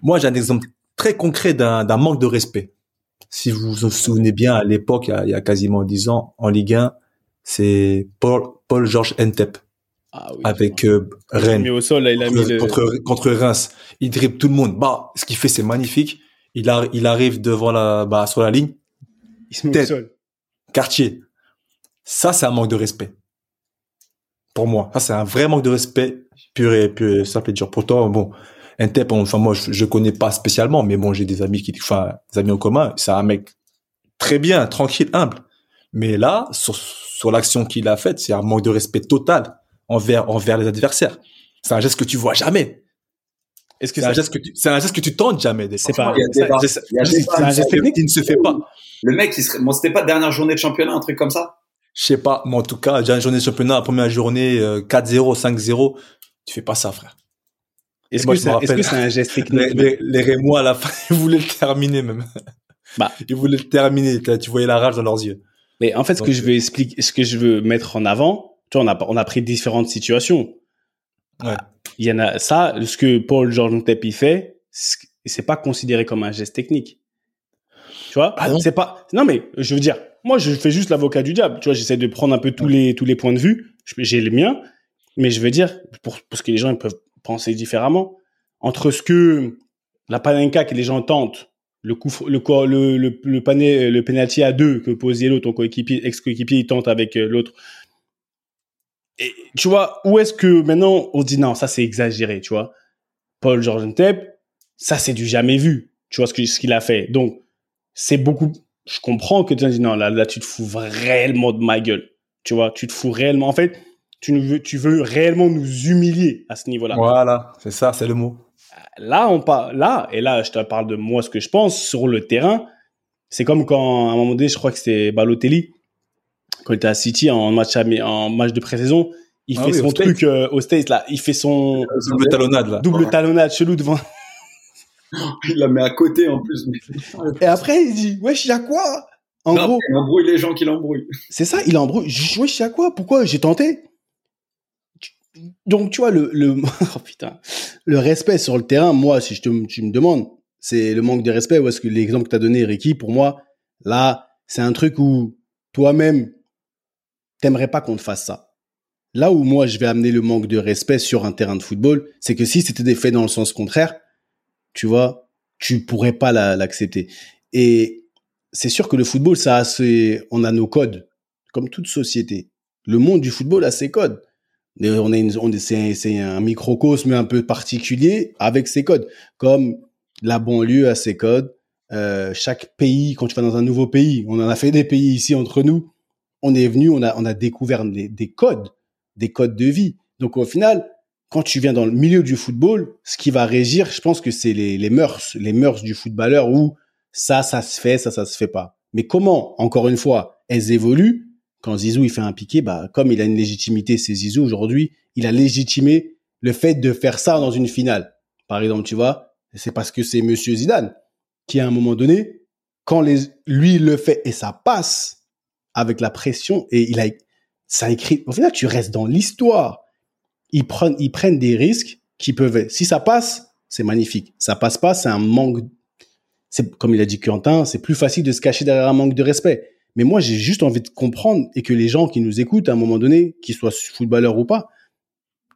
Moi, j'ai un exemple très concret d'un manque de respect. Si vous vous souvenez bien, à l'époque, il, y a quasiment dix ans, en Ligue 1, c'est Paul, Paul Georges Entep. Ah oui, avec euh, Rennes au sol, il a contre, mis contre, contre, Reims. Il dribble tout le monde. Bah, ce qu'il fait, c'est magnifique. Il, a, il arrive devant la, bah, sur la ligne. Il se met au sol. Quartier. Ça, c'est un manque de respect. Pour moi. Ça, c'est un vrai manque de respect pur et, pur simple et dur. Pourtant, bon, Entep, enfin, moi, je, je connais pas spécialement, mais bon, j'ai des amis qui, enfin, des amis en commun. C'est un mec très bien, tranquille, humble. Mais là, sur, sur l'action qu'il a faite, c'est un manque de respect total envers envers les adversaires. C'est un geste que tu vois jamais. Est-ce que c'est un geste que tu c'est un geste que tu tentes jamais C'est pas c'est un geste qui ne se fait pas. Le mec il serait bon c'était pas dernière journée de championnat un truc comme ça? Je sais pas, mais en tout cas, dernière journée de championnat, première journée 4-0, euh, 5-0, tu fais pas ça frère. Est-ce que c'est un geste technique Les, les, Rémois à la fin, ils voulaient le terminer même. Bah, ils voulaient le terminer, tu voyais la rage dans leurs yeux. Mais en fait, ce que je veux expliquer, ce que je veux mettre en avant, tu vois, on a, on a pris différentes situations. Ouais. Il y en a ça, ce que Paul George Tepi fait, c'est pas considéré comme un geste technique. Tu vois, ah c'est pas. Non mais je veux dire, moi je fais juste l'avocat du diable. Tu vois, j'essaie de prendre un peu tous les tous les points de vue. J'ai les miens, mais je veux dire pour parce que les gens peuvent penser différemment entre ce que la panenka que les gens tentent, le coup le pané, le penalty à deux que pose Yellow, ton coéquipier ex coéquipier il tente avec euh, l'autre et tu vois, où est-ce que maintenant on dit non, ça c'est exagéré, tu vois. Paul Tep, ça c'est du jamais vu, tu vois ce ce qu'il a fait. Donc c'est beaucoup. Je comprends que tu dis non, là, là tu te fous réellement de ma gueule, tu vois, tu te fous réellement. En fait, tu veux, tu veux réellement nous humilier à ce niveau-là. Voilà, c'est ça, c'est le mot. Là, on parle, là, et là, je te parle de moi, ce que je pense sur le terrain. C'est comme quand, à un moment donné, je crois que c'était Balotelli quand il était à City en match en match de pré-saison, il ah fait son truc euh, au States là, il fait son double talonnade là. Double talonnade chelou devant. il la met à côté en plus. Et après il dit wesh y a quoi? En gros, il embrouille les gens qui l'embrouillent. C'est ça, il embrouille. Wesh y a quoi? Pourquoi? J'ai tenté donc tu vois le le oh, putain le respect sur le terrain moi si je te tu me demandes c'est le manque de respect ou est-ce que l'exemple que tu as donné Ricky pour moi là c'est un truc où toi-même t'aimerais pas qu'on te fasse ça. Là où moi je vais amener le manque de respect sur un terrain de football, c'est que si c'était des faits dans le sens contraire, tu vois, tu pourrais pas l'accepter. Et c'est sûr que le football, ça a ses, on a nos codes, comme toute société. Le monde du football a ses codes. On est, on c'est un microcosme un peu particulier avec ses codes, comme la banlieue a ses codes. Euh, chaque pays, quand tu vas dans un nouveau pays, on en a fait des pays ici entre nous on est venu, on a, on a découvert des, codes, des codes de vie. Donc au final, quand tu viens dans le milieu du football, ce qui va régir, je pense que c'est les, les mœurs, les mœurs du footballeur où ça, ça se fait, ça, ça se fait pas. Mais comment, encore une fois, elles évoluent quand Zizou il fait un piqué, bah comme il a une légitimité, c'est Zizou aujourd'hui, il a légitimé le fait de faire ça dans une finale. Par exemple, tu vois, c'est parce que c'est Monsieur Zidane qui à un moment donné, quand les, lui le fait et ça passe, avec la pression et il a ça écrit. Au final, tu restes dans l'histoire. Ils prennent, ils prennent des risques qui peuvent. Si ça passe, c'est magnifique. Ça passe pas, c'est un manque. C'est comme il a dit Quentin, c'est plus facile de se cacher derrière un manque de respect. Mais moi, j'ai juste envie de comprendre et que les gens qui nous écoutent à un moment donné, qu'ils soient footballeurs ou pas,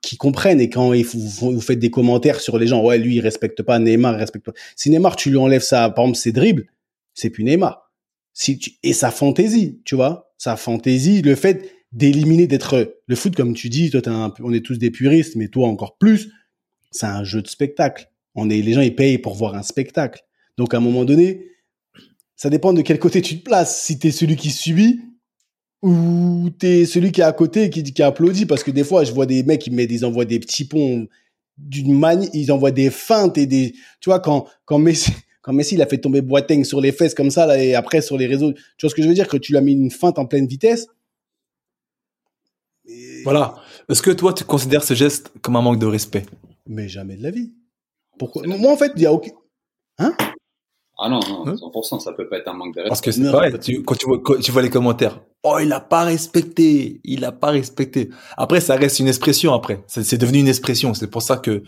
qui comprennent et quand vous, faites des commentaires sur les gens, ouais, lui, il respecte pas Neymar, il respecte pas. Si Neymar, tu lui enlèves ça, par exemple, ses dribbles, c'est plus Neymar si tu, et sa fantaisie, tu vois, sa fantaisie, le fait d'éliminer, d'être le foot, comme tu dis, toi, un, on est tous des puristes, mais toi encore plus, c'est un jeu de spectacle. On est, les gens, ils payent pour voir un spectacle. Donc, à un moment donné, ça dépend de quel côté tu te places. Si tu es celui qui subit ou tu es celui qui est à côté et qui, qui applaudit. Parce que des fois, je vois des mecs qui mettent, ils envoient des petits ponts d'une manière, ils envoient des feintes et des, tu vois, quand, quand Messi, quand Messi il a fait tomber Boateng sur les fesses comme ça là, et après sur les réseaux, tu vois ce que je veux dire? Que tu lui as mis une feinte en pleine vitesse. Voilà. Est-ce que toi tu considères ce geste comme un manque de respect? Mais jamais de la vie. Pourquoi? Moi en fait, il y a aucun. Hein? Ah non, non, 100%, hein ça peut pas être un manque de respect. Parce que c'est pareil, quand, tu vois, tu vois les commentaires, oh, il a pas respecté, il a pas respecté. Après, ça reste une expression après. C'est devenu une expression. C'est pour ça que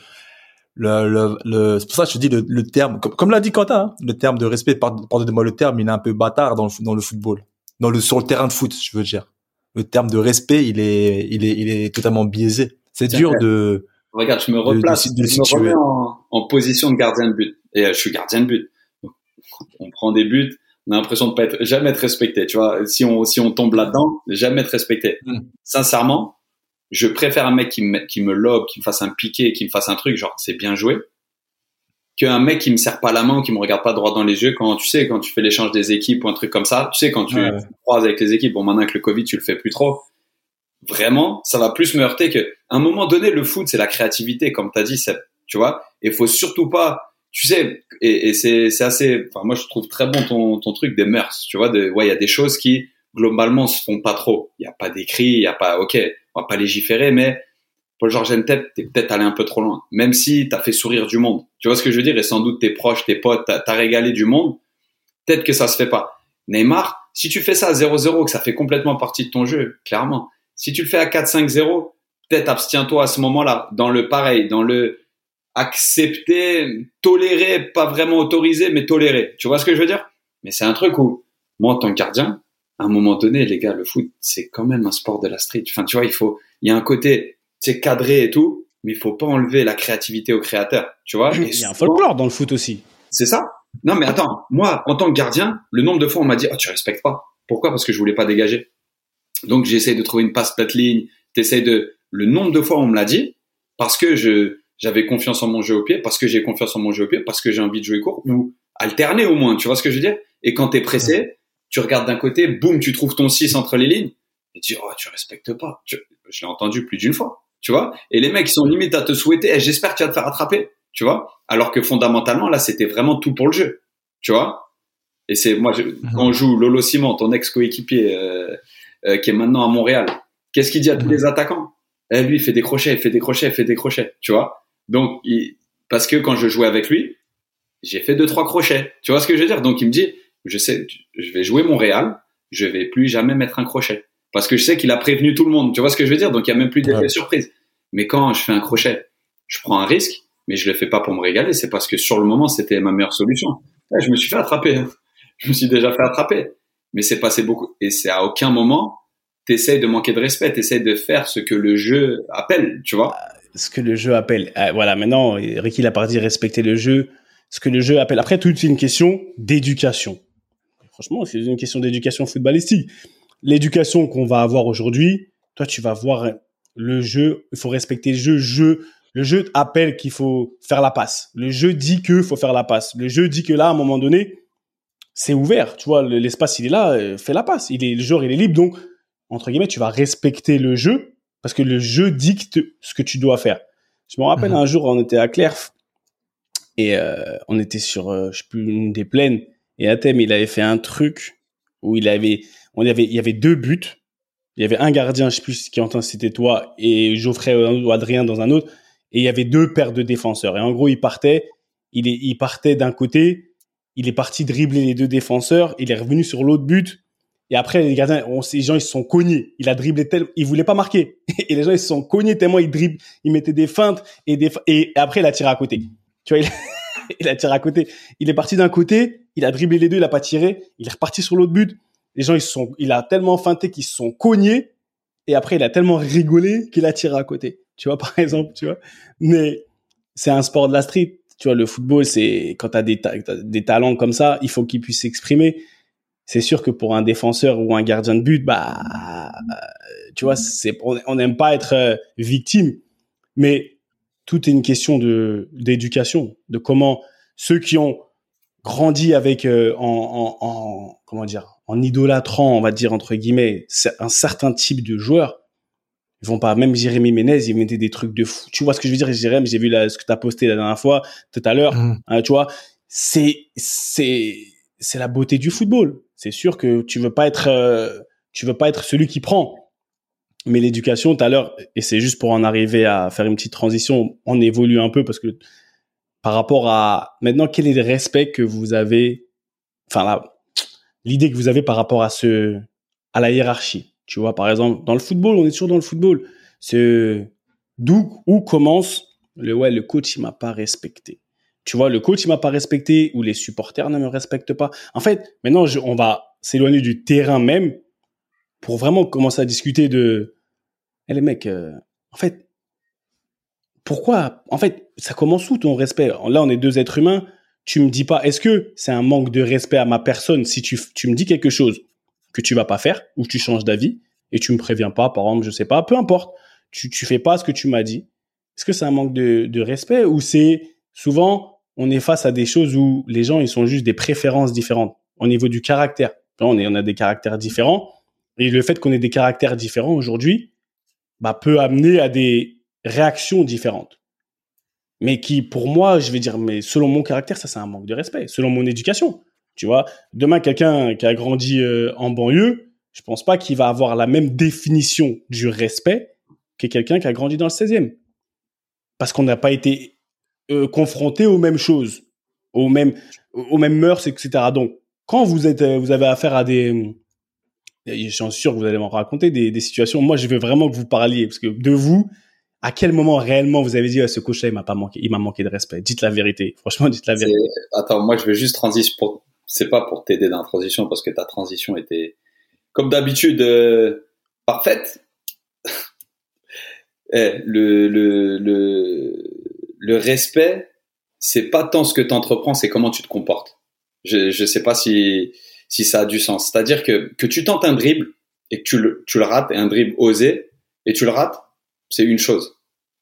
le, le, le c'est pour ça que je dis le, le terme, comme, comme l'a dit Quentin, hein, le terme de respect, pardonnez-moi le terme, il est un peu bâtard dans le, dans le football. Dans le, sur le terrain de foot, je veux dire. Le terme de respect, il est, il est, il est totalement biaisé. C'est dur de, Regarde, je me replace, je me remets en, en, position de gardien de but. Et euh, je suis gardien de but on prend des buts, on a l'impression de pas être, jamais être respecté. Tu vois, si on, si on tombe là-dedans, jamais être respecté. Mm. Sincèrement, je préfère un mec qui me, qui me lobe, qui me fasse un piqué, qui me fasse un truc, genre, c'est bien joué, qu'un mec qui me serre pas la main ou qui me regarde pas droit dans les yeux quand, tu sais, quand tu fais l'échange des équipes ou un truc comme ça. Tu sais, quand tu croises avec les équipes, bon, maintenant avec le Covid, tu le fais plus trop. Vraiment, ça va plus me heurter que, à un moment donné, le foot, c'est la créativité, comme tu as dit, tu vois. Et faut surtout pas, tu sais, et, et c'est, assez, enfin, moi, je trouve très bon ton, ton truc des mœurs, tu vois, de, ouais, il y a des choses qui, globalement, se font pas trop. Il y a pas d'écrit, il y a pas, ok, on va pas légiférer, mais Paul Georges Entep, t'es peut-être allé un peu trop loin. Même si t'as fait sourire du monde. Tu vois ce que je veux dire? Et sans doute tes proches, tes potes, t'as, as régalé du monde. Peut-être que ça se fait pas. Neymar, si tu fais ça à 0-0, que ça fait complètement partie de ton jeu, clairement. Si tu le fais à 4-5-0, peut-être abstiens-toi à ce moment-là. Dans le pareil, dans le, accepter, tolérer, pas vraiment autoriser, mais tolérer. Tu vois ce que je veux dire? Mais c'est un truc où, moi, en tant que gardien, à un moment donné, les gars, le foot, c'est quand même un sport de la street. Enfin, tu vois, il faut, il y a un côté, c'est cadré et tout, mais il faut pas enlever la créativité au créateur. Tu vois Il y a un folklore dans le foot aussi. C'est ça? Non, mais attends, moi, en tant que gardien, le nombre de fois on m'a dit, oh, tu respectes pas. Pourquoi? Parce que je voulais pas dégager. Donc, j'essaye de trouver une passe plate ligne. T'essayes de, le nombre de fois on me l'a dit, parce que je, j'avais confiance en mon jeu au pied, parce que j'ai confiance en mon jeu au pied, parce que j'ai envie de jouer court, ou alterner au moins, tu vois ce que je veux dire? Et quand t'es pressé, tu regardes d'un côté, boum, tu trouves ton 6 entre les lignes, et tu dis, oh, tu respectes pas. Je, l'ai entendu plus d'une fois, tu vois? Et les mecs, ils sont limite à te souhaiter, eh, j'espère que tu vas te faire attraper, tu vois? Alors que fondamentalement, là, c'était vraiment tout pour le jeu, tu vois? Et c'est, moi, mhm. quand on joue Lolo Simon, ton ex-coéquipier, euh, euh, qui est maintenant à Montréal, qu'est-ce qu'il dit à tous mhm. les attaquants? Eh, lui, il fait des crochets, il fait des crochets, il fait des crochets, tu vois? Donc, parce que quand je jouais avec lui, j'ai fait deux trois crochets. Tu vois ce que je veux dire? Donc il me dit, je sais, je vais jouer Montréal, je vais plus jamais mettre un crochet parce que je sais qu'il a prévenu tout le monde. Tu vois ce que je veux dire? Donc il y a même plus d'effet surprise. Mais quand je fais un crochet, je prends un risque, mais je le fais pas pour me régaler. C'est parce que sur le moment c'était ma meilleure solution. je me suis fait attraper. Hein. Je me suis déjà fait attraper. Mais c'est passé beaucoup et c'est à aucun moment t'essayes de manquer de respect, t'essayes de faire ce que le jeu appelle, tu vois? Ce que le jeu appelle. Ah, voilà, maintenant, Ricky l'a pas dit respecter le jeu, ce que le jeu appelle. Après, tout est une question d'éducation. Franchement, c'est une question d'éducation footballistique. L'éducation qu'on va avoir aujourd'hui, toi, tu vas voir le jeu, il faut respecter le jeu. le jeu appelle qu'il faut faire la passe. Le jeu dit qu'il faut faire la passe. Le jeu dit que là, à un moment donné, c'est ouvert. Tu vois, l'espace, il est là, euh, fais la passe. Il est, le joueur, il est libre. Donc, entre guillemets, tu vas respecter le jeu parce que le jeu dicte ce que tu dois faire. Je me rappelle mhm. un jour, on était à Clerf et euh, on était sur, euh, je sais plus, une des plaines et à thème, il avait fait un truc où il avait, on avait, il y avait deux buts. Il y avait un gardien, je sais plus qui entend, c'était toi et Geoffrey ou Adrien dans un autre, et il y avait deux paires de défenseurs. Et en gros, il partait, il est, il partait d'un côté, il est parti dribbler les deux défenseurs, il est revenu sur l'autre but, et après, les gardiens, on, les gens, ils se sont cognés. Il a dribblé tellement, il voulait pas marquer. Et les gens, ils se sont cognés tellement il dribble, il mettait des feintes et des, et après, il a tiré à côté. Tu vois, il, a tiré à côté. Il est parti d'un côté, il a dribblé les deux, il a pas tiré. Il est reparti sur l'autre but. Les gens, ils se sont, il a tellement feinté qu'ils se sont cognés. Et après, il a tellement rigolé qu'il a tiré à côté. Tu vois, par exemple, tu vois. Mais c'est un sport de la street. Tu vois, le football, c'est quand tu as des talents comme ça, il faut qu'ils puissent s'exprimer c'est sûr que pour un défenseur ou un gardien de but, bah, tu vois, c'est, on n'aime pas être euh, victime, mais tout est une question de d'éducation, de comment ceux qui ont grandi avec euh, en, en, en, comment dire, en idolâtrant, on va dire entre guillemets, un certain type de joueur, ils vont pas. Même Jérémy Ménez, il mettait des trucs de fou. Tu vois ce que je veux dire, Jérémy J'ai vu là, ce que tu as posté la dernière fois, tout à l'heure. Mmh. Hein, tu vois, c'est c'est c'est la beauté du football c'est sûr que tu veux pas être, euh, tu veux pas être celui qui prend. Mais l'éducation, tout à l'heure, et c'est juste pour en arriver à faire une petite transition, on évolue un peu parce que par rapport à maintenant, quel est le respect que vous avez enfin là, l'idée que vous avez par rapport à ce, à la hiérarchie? Tu vois, par exemple, dans le football, on est toujours dans le football. C'est d'où où commence le ouais, le coach il m'a pas respecté. Tu vois, le coach il m'a pas respecté ou les supporters ne me respectent pas. En fait, maintenant on va s'éloigner du terrain même pour vraiment commencer à discuter de eh les mecs, euh, en fait, pourquoi En fait, ça commence où ton respect? Là, on est deux êtres humains. Tu me dis pas, est-ce que c'est un manque de respect à ma personne si tu, tu me dis quelque chose que tu vas pas faire ou tu changes d'avis et tu me préviens pas, par exemple, je sais pas, peu importe, tu, tu fais pas ce que tu m'as dit. Est-ce que c'est un manque de, de respect ou c'est souvent on est face à des choses où les gens ils sont juste des préférences différentes au niveau du caractère. On, a des caractères différents et le fait qu'on ait des caractères différents aujourd'hui bah, peut amener à des réactions différentes. Mais qui, pour moi, je vais dire, mais selon mon caractère, ça c'est un manque de respect. Selon mon éducation, tu vois, demain quelqu'un qui a grandi euh, en banlieue, je pense pas qu'il va avoir la même définition du respect que quelqu'un qui a grandi dans le 16e. Parce qu'on n'a pas été euh, confronté aux mêmes choses, aux mêmes, aux mêmes mœurs, etc. Donc, quand vous êtes, euh, vous avez affaire à des, je suis sûr que vous allez m'en raconter des, des, situations. Moi, je veux vraiment que vous parliez parce que de vous, à quel moment réellement vous avez dit à ce coach-là, il m'a pas manqué, il m'a manqué de respect. Dites la vérité. Franchement, dites la vérité. Attends, moi, je veux juste transition pour, c'est pas pour t'aider dans la transition parce que ta transition était, comme d'habitude, euh, parfaite. eh, le, le, le respect, c'est pas tant ce que tu entreprends, c'est comment tu te comportes. Je, je sais pas si, si ça a du sens. C'est-à-dire que, que tu tentes un dribble et que tu le, tu le rates, et un dribble osé, et tu le rates, c'est une chose.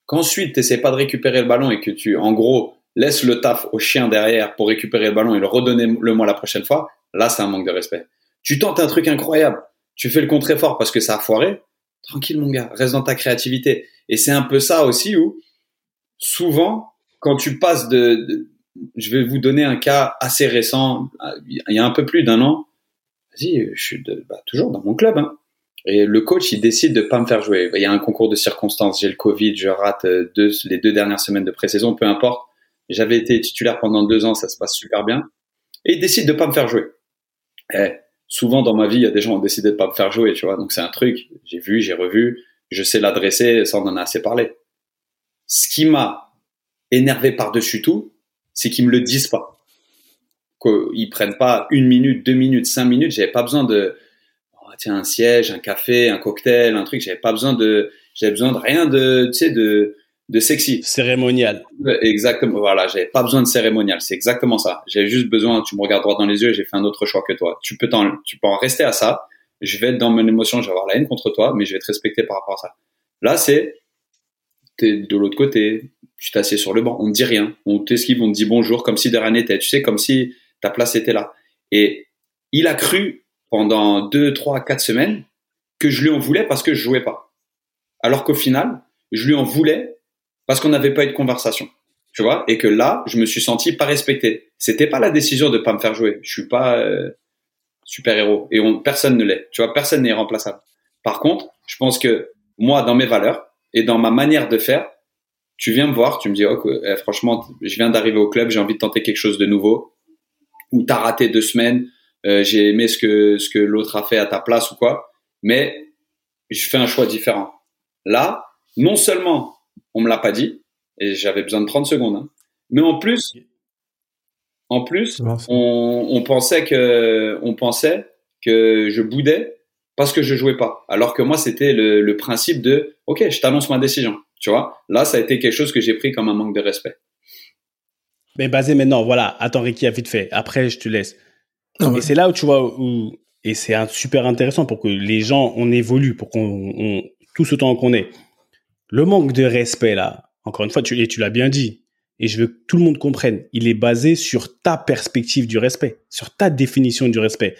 Qu'ensuite, tu pas de récupérer le ballon et que tu, en gros, laisses le taf au chien derrière pour récupérer le ballon et le redonner le moi la prochaine fois, là, c'est un manque de respect. Tu tentes un truc incroyable, tu fais le contre-effort parce que ça a foiré, tranquille mon gars, reste dans ta créativité. Et c'est un peu ça aussi où, souvent, quand tu passes de je vais vous donner un cas assez récent, il y a un peu plus d'un an. Vas-y, je suis bah, toujours dans mon club. Hein. Et le coach, il décide de pas me faire jouer. Il y a un concours de circonstances. J'ai le Covid, je rate euh, deux, les deux dernières semaines de pré-saison, peu importe. J'avais été titulaire pendant deux ans, ça se passe super bien. Et il décide de pas me faire jouer. Eh, souvent dans ma vie, il y a des gens qui ont décidé de pas me faire jouer, tu vois. Donc c'est un truc, j'ai vu, j'ai revu, je sais l'adresser, ça on en a assez parlé. Ce qui m'a énervé par-dessus tout, c'est qu'ils me le disent pas. Qu'ils prennent pas une minute, deux minutes, cinq minutes. J'avais pas besoin de, oh, tiens, un siège, un café, un cocktail, un truc. J'avais pas besoin de, j'avais besoin de rien de, tu sais, de, de sexy. Cérémonial. Exactement. Voilà. J'avais pas besoin de cérémonial. C'est exactement ça. J'avais juste besoin, tu me regardes droit dans les yeux, j'ai fait un autre choix que toi. Tu peux t'en, tu peux en rester à ça. Je vais être dans mon émotion, je vais avoir la haine contre toi, mais je vais te respecter par rapport à ça. Là, c'est, de l'autre côté, tu t'assieds sur le banc, on ne dit rien, on t'esquive, on te dit bonjour comme si de rien n'était, tu sais, comme si ta place était là. Et il a cru pendant deux, trois, quatre semaines que je lui en voulais parce que je jouais pas. Alors qu'au final, je lui en voulais parce qu'on n'avait pas eu de conversation. Tu vois, et que là, je me suis senti pas respecté. C'était pas la décision de pas me faire jouer. Je suis pas euh, super héros et on, personne ne l'est. Tu vois, personne n'est remplaçable. Par contre, je pense que moi, dans mes valeurs et dans ma manière de faire, tu viens me voir, tu me dis, oh, franchement, je viens d'arriver au club, j'ai envie de tenter quelque chose de nouveau, ou t'as raté deux semaines, euh, j'ai aimé ce que ce que l'autre a fait à ta place ou quoi, mais je fais un choix différent. Là, non seulement on me l'a pas dit et j'avais besoin de 30 secondes, hein, mais en plus, en plus, on, on, pensait que on pensait que je boudais parce que je jouais pas, alors que moi c'était le, le principe de, ok, je t'annonce ma décision. Tu vois, là, ça a été quelque chose que j'ai pris comme un manque de respect. Mais basé maintenant, voilà, attends Ricky a vite fait. Après, je te laisse. et c'est là où tu vois où et c'est super intéressant pour que les gens on évolue, pour qu'on tout ce temps qu'on est. Le manque de respect là, encore une fois, tu et tu l'as bien dit. Et je veux que tout le monde comprenne, il est basé sur ta perspective du respect, sur ta définition du respect.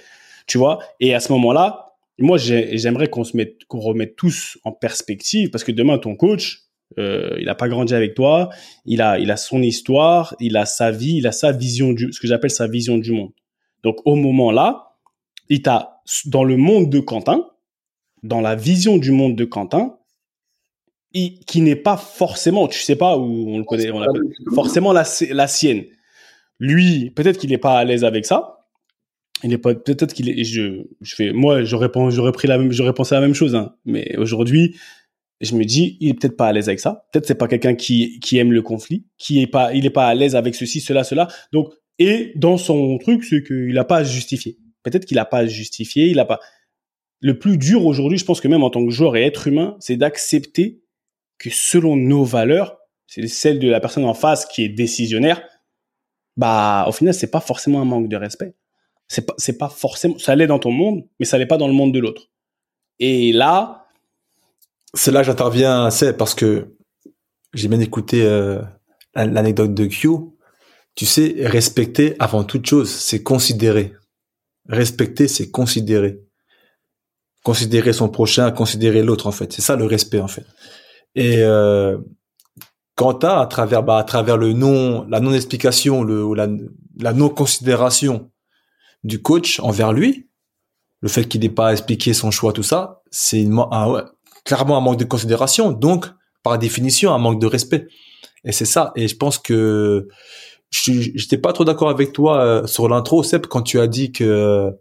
Tu vois? Et à ce moment-là, moi, j'aimerais qu'on se mette, qu'on remette tous en perspective, parce que demain, ton coach, euh, il n'a pas grandi avec toi. Il a, il a son histoire, il a sa vie, il a sa vision du, ce que j'appelle sa vision du monde. Donc au moment là, il t'a dans le monde de Quentin, dans la vision du monde de Quentin, qui n'est pas forcément, tu sais pas où on le connaît, on forcément la, la sienne. Lui, peut-être qu'il n'est pas à l'aise avec ça, il est pas peut-être qu'il est je je fais moi j'aurais j'aurais pris la même j'aurais pensé la même chose hein. mais aujourd'hui je me dis il est peut-être pas à l'aise avec ça. Peut-être c'est pas quelqu'un qui qui aime le conflit qui est pas il est pas à l'aise avec ceci cela cela. Donc et dans son truc c'est qu'il a pas justifier peut-être qu'il a pas justifier il a pas. Le plus dur aujourd'hui je pense que même en tant que joueur et être humain c'est d'accepter que selon nos valeurs c'est celle de la personne en face qui est décisionnaire bah au final c'est pas forcément un manque de respect c'est pas c'est pas forcément ça l'est dans ton monde mais ça l'est pas dans le monde de l'autre. Et là c'est là que j'interviens c'est parce que j'ai bien écouté euh, l'anecdote de Q. Tu sais respecter avant toute chose c'est considérer. Respecter c'est considérer. Considérer son prochain considérer l'autre en fait. C'est ça le respect en fait. Et euh, quant à à travers bah, à travers le non la non explication le la, la non considération du coach envers lui, le fait qu'il n'ait pas expliqué son choix, tout ça, c'est clairement un manque de considération, donc par définition un manque de respect. Et c'est ça. Et je pense que j'étais pas trop d'accord avec toi euh, sur l'intro, Seb, quand tu as dit que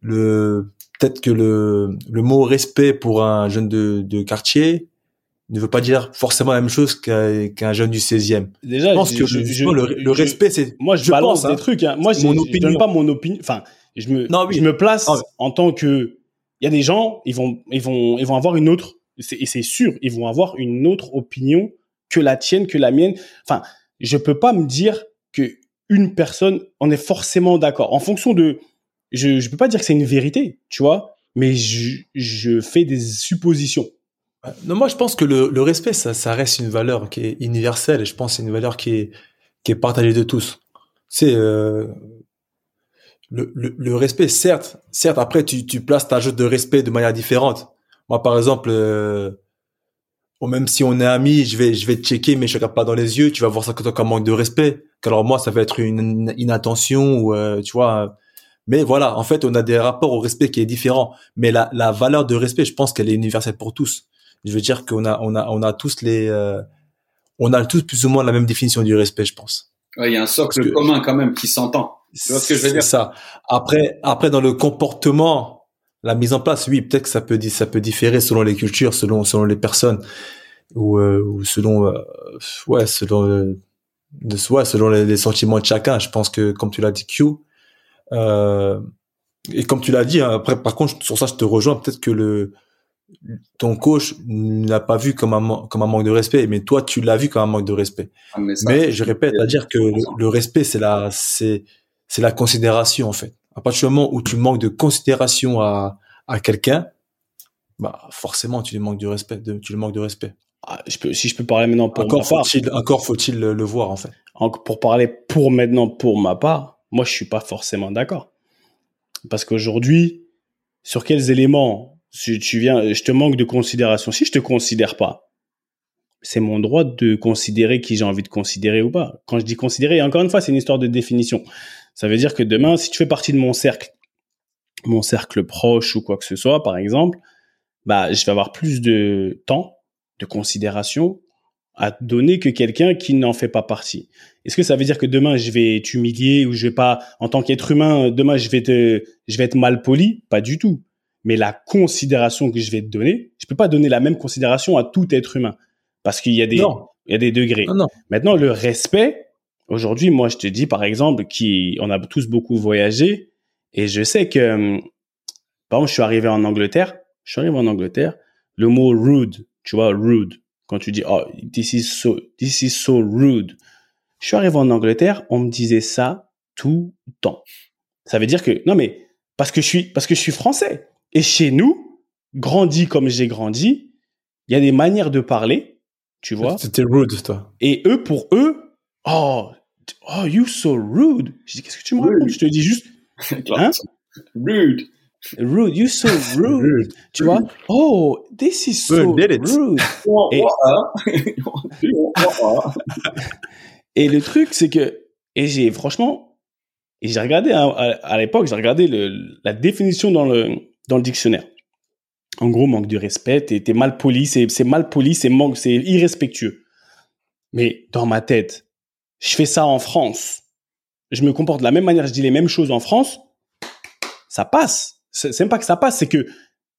le peut-être que le, le mot respect pour un jeune de, de quartier ne veut pas dire forcément la même chose qu'un jeune du 16e. Déjà, je pense que le, respect, c'est. Moi, je, balance des hein, trucs. Hein. Moi, mon je donne pas mon opinion. Enfin, je me, je me place en tant que. Il y a des gens, ils vont, ils vont, ils vont avoir une autre. Et c'est sûr, ils vont avoir une autre opinion que la tienne, que la mienne. Enfin, je peux pas me dire que une personne, on est forcément d'accord. En fonction de, je, je peux pas dire que c'est une vérité, tu vois, mais je, je fais des suppositions. Non, moi je pense que le, le respect, ça, ça, reste une valeur qui est universelle et je pense que c'est une valeur qui est, qui est partagée de tous. C'est euh, le, le, le, respect, certes, certes. Après, tu, tu places ta jeu de respect de manière différente. Moi, par exemple, euh, même si on est amis, je vais, je vais te checker, mais je regarde pas dans les yeux. Tu vas voir ça comme un manque de respect. Alors moi, ça va être une inattention ou euh, tu vois. Mais voilà, en fait, on a des rapports au respect qui est différent. Mais la, la valeur de respect, je pense qu'elle est universelle pour tous je veux dire qu'on a on a on a tous les euh, on a tous plus ou moins la même définition du respect, je pense. il y a un socle commun quand même qui s'entend. Tu vois ce que je veux dire? ça. Après après dans le comportement, la mise en place, oui, peut-être que ça peut ça peut différer selon les cultures, selon selon les personnes ou euh, ou selon euh, ouais, selon de ouais, selon les, sentiments de chacun. Je pense que comme tu l'as dit Q et comme tu l'as dit hein, après par contre sur ça je te rejoins peut-être que le ton coach n'a pas vu comme un, comme un manque de respect, mais toi, tu l'as vu comme un manque de respect. Ah, mais, je répète, à dire que le, respect, c'est la, c'est, c'est la considération, en fait. À partir du moment où tu manques de considération à, à quelqu'un, bah, forcément, tu lui manques du respect, de, tu lui manques de respect. Ah, je peux, si je peux parler maintenant pour encore faut-il, encore faut-il le, voir, en fait. Pour parler pour maintenant pour ma part, moi, je suis pas forcément d'accord. Parce qu'aujourd'hui, sur quels éléments si tu viens, je te manque de considération. Si je te considère pas, c'est mon droit de considérer qui j'ai envie de considérer ou pas. Quand je dis considérer, encore une fois, c'est une histoire de définition. Ça veut dire que demain, si tu fais partie de mon cercle, mon cercle proche ou quoi que ce soit, par exemple, bah, je vais avoir plus de temps, de considération à donner que quelqu'un qui n'en fait pas partie. Est-ce que ça veut dire que demain je vais t'humilier ou je vais pas, en tant qu'être humain, demain je vais te, je vais être mal poli? Pas du tout mais la considération que je vais te donner, je peux pas donner la même considération à tout être humain parce qu'il y a des il y a des degrés. Maintenant le respect, aujourd'hui moi je te dis par exemple qui on a tous beaucoup voyagé et je sais que hum, par exemple je suis arrivé en Angleterre, je suis arrivé en Angleterre, le mot rude, tu vois rude quand tu dis oh this is so this is so rude. Je suis arrivé en Angleterre, on me disait ça tout le temps. Ça veut dire que non mais parce que je suis parce que je suis français. Et chez nous, grandi comme j'ai grandi, il y a des manières de parler, tu vois. C'était rude, toi. Et eux, pour eux, oh, oh, you so rude. Je dis, qu'est-ce que tu me racontes? Je te dis juste, hein? Rude. Rude, you so rude. Tu vois? Oh, this is so rude. Et, et le truc, c'est que, et j'ai, franchement, et j'ai regardé, hein, à, l'époque, j'ai regardé le, la définition dans le, dans le dictionnaire. En gros, manque de respect, t'es mal poli, c'est mal poli, c'est manque, c'est irrespectueux. Mais dans ma tête, je fais ça en France. Je me comporte de la même manière, je dis les mêmes choses en France. ça passe. C'est même pas que ça passe, c'est que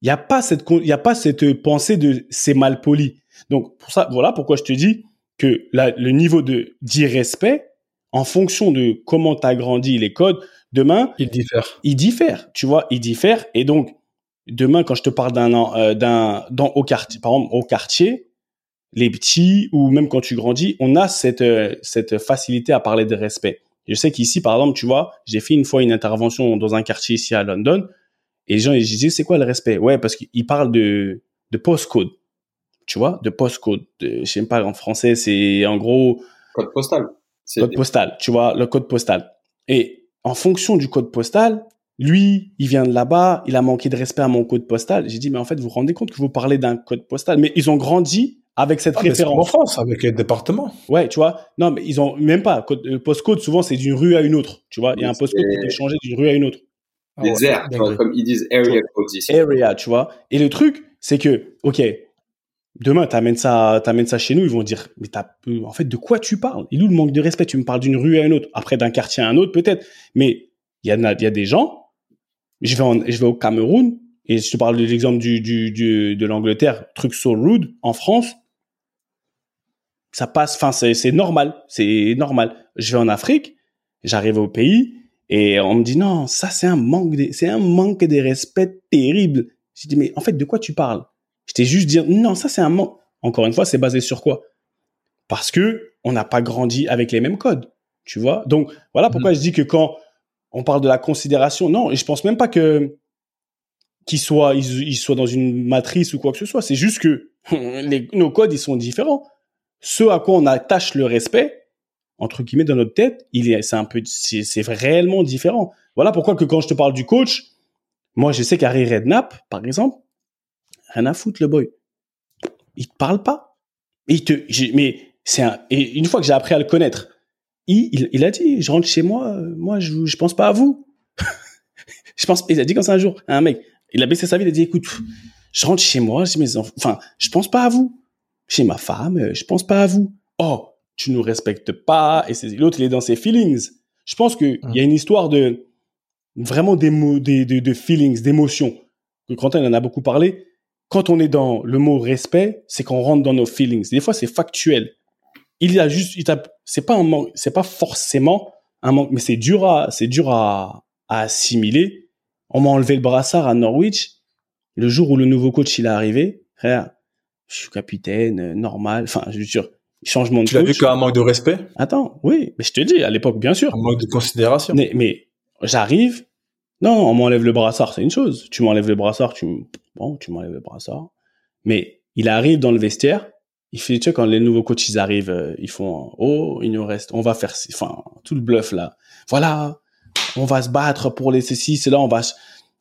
il y a pas cette y a pas cette pensée de c'est mal poli. Donc pour ça, voilà pourquoi je te dis que le niveau de d'irrespect en fonction de comment tu as grandi les codes, demain il diffère. Il diffère, tu vois, il diffère et donc demain quand je te parle d'un euh, d'un dans au quartier par exemple au quartier les petits ou même quand tu grandis, on a cette euh, cette facilité à parler de respect. Je sais qu'ici par exemple, tu vois, j'ai fait une fois une intervention dans un quartier ici à London et les gens ils disaient c'est quoi le respect? Ouais, parce qu'ils parlent de de postcode. Tu vois, de postcode. Je sais pas en français, c'est en gros code postal. Code postal, tu vois, le code postal. Et en fonction du code postal, lui, il vient de là-bas, il a manqué de respect à mon code postal. J'ai dit, mais en fait, vous vous rendez compte que vous parlez d'un code postal. Mais ils ont grandi avec cette ah, référence. en France, avec les départements. Ouais, tu vois. Non, mais ils ont même pas. Le postcode, souvent, c'est d'une rue à une autre. Tu vois, il y a un postcode qui peut changer d'une rue à une autre. Des ah comme ils disent area codes ici. Area, tu vois. Et le truc, c'est que, ok, demain, t'amènes ça, t'amènes ça chez nous, ils vont dire, mais t'as, en fait, de quoi tu parles? Il est où le manque de respect? Tu me parles d'une rue à une autre. Après, d'un quartier à un autre, peut-être. Mais il y a, des gens, je vais, au Cameroun, et je te parle de l'exemple du, de l'Angleterre, truc so rude, en France, ça passe, enfin, c'est normal, c'est normal. Je vais en Afrique, j'arrive au pays, et on me dit, non, ça, c'est un manque c'est un manque de respect terrible. Je dis, mais en fait, de quoi tu parles? J'étais juste dire, non, ça, c'est un manque. Encore une fois, c'est basé sur quoi? Parce que on n'a pas grandi avec les mêmes codes. Tu vois? Donc, voilà pourquoi mm. je dis que quand on parle de la considération. Non, et je pense même pas que qu'ils soient ils, soient dans une matrice ou quoi que ce soit. C'est juste que les, nos codes ils sont différents. Ce à quoi on attache le respect entre guillemets dans notre tête, il est c'est un peu c'est réellement différent. Voilà pourquoi que quand je te parle du coach, moi je sais qu'Harry Redknapp par exemple, rien à foutre le boy. Il te parle pas. Il te mais c'est un et une fois que j'ai appris à le connaître, il, il, a dit, je rentre chez moi, euh, moi, je, je pense pas à vous. je pense, il a dit comme ça un jour, un mec, il a baissé sa vie, il a dit, écoute, je rentre chez moi, je mes enfants, enfin, je pense pas à vous. Chez ma femme, euh, je pense pas à vous. Oh, tu nous respectes pas, et l'autre, il est dans ses feelings. Je pense que il y a une histoire de, vraiment des mots, des, de, de feelings, d'émotions. Que Quentin en a beaucoup parlé. Quand on est dans le mot respect, c'est qu'on rentre dans nos feelings. Des fois, c'est factuel il a juste, il c'est pas un manque, c'est pas forcément un manque, mais c'est dur à, c'est dur à, à assimiler. On m'a enlevé le brassard à Norwich. Le jour où le nouveau coach il est arrivé, frère, je suis capitaine, euh, normal. Enfin, je veux dire, changement de tu l'as vu comme un manque de respect? Attends, oui, mais je te dis, à l'époque, bien sûr. Un manque de considération. Mais, mais j'arrive, non, on m'enlève le brassard, c'est une chose. Tu m'enlèves le brassard, tu, bon, tu m'enlèves le brassard. Mais il arrive dans le vestiaire, il fait, tu vois, quand les nouveaux coachs ils arrivent, euh, ils font, oh, il nous reste, on va faire, enfin, tout le bluff là. Voilà, on va se battre pour les ceci, c'est là, on va,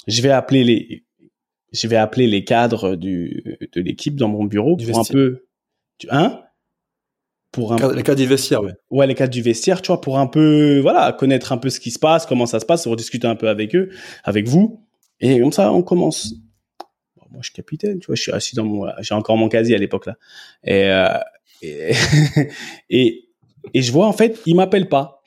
je vais appeler les, je vais appeler les cadres du, de l'équipe dans mon bureau pour un peu, tu, hein? Pour un, les cadres du vestiaire, ouais. Ouais, les cadres du vestiaire, tu vois, pour un peu, voilà, connaître un peu ce qui se passe, comment ça se passe, pour discuter un peu avec eux, avec vous. Et comme ça, on commence moi je suis capitaine, tu vois, je suis assis dans mon, j'ai encore mon casier à l'époque là, et, euh, et, et je vois en fait, il m'appelle pas.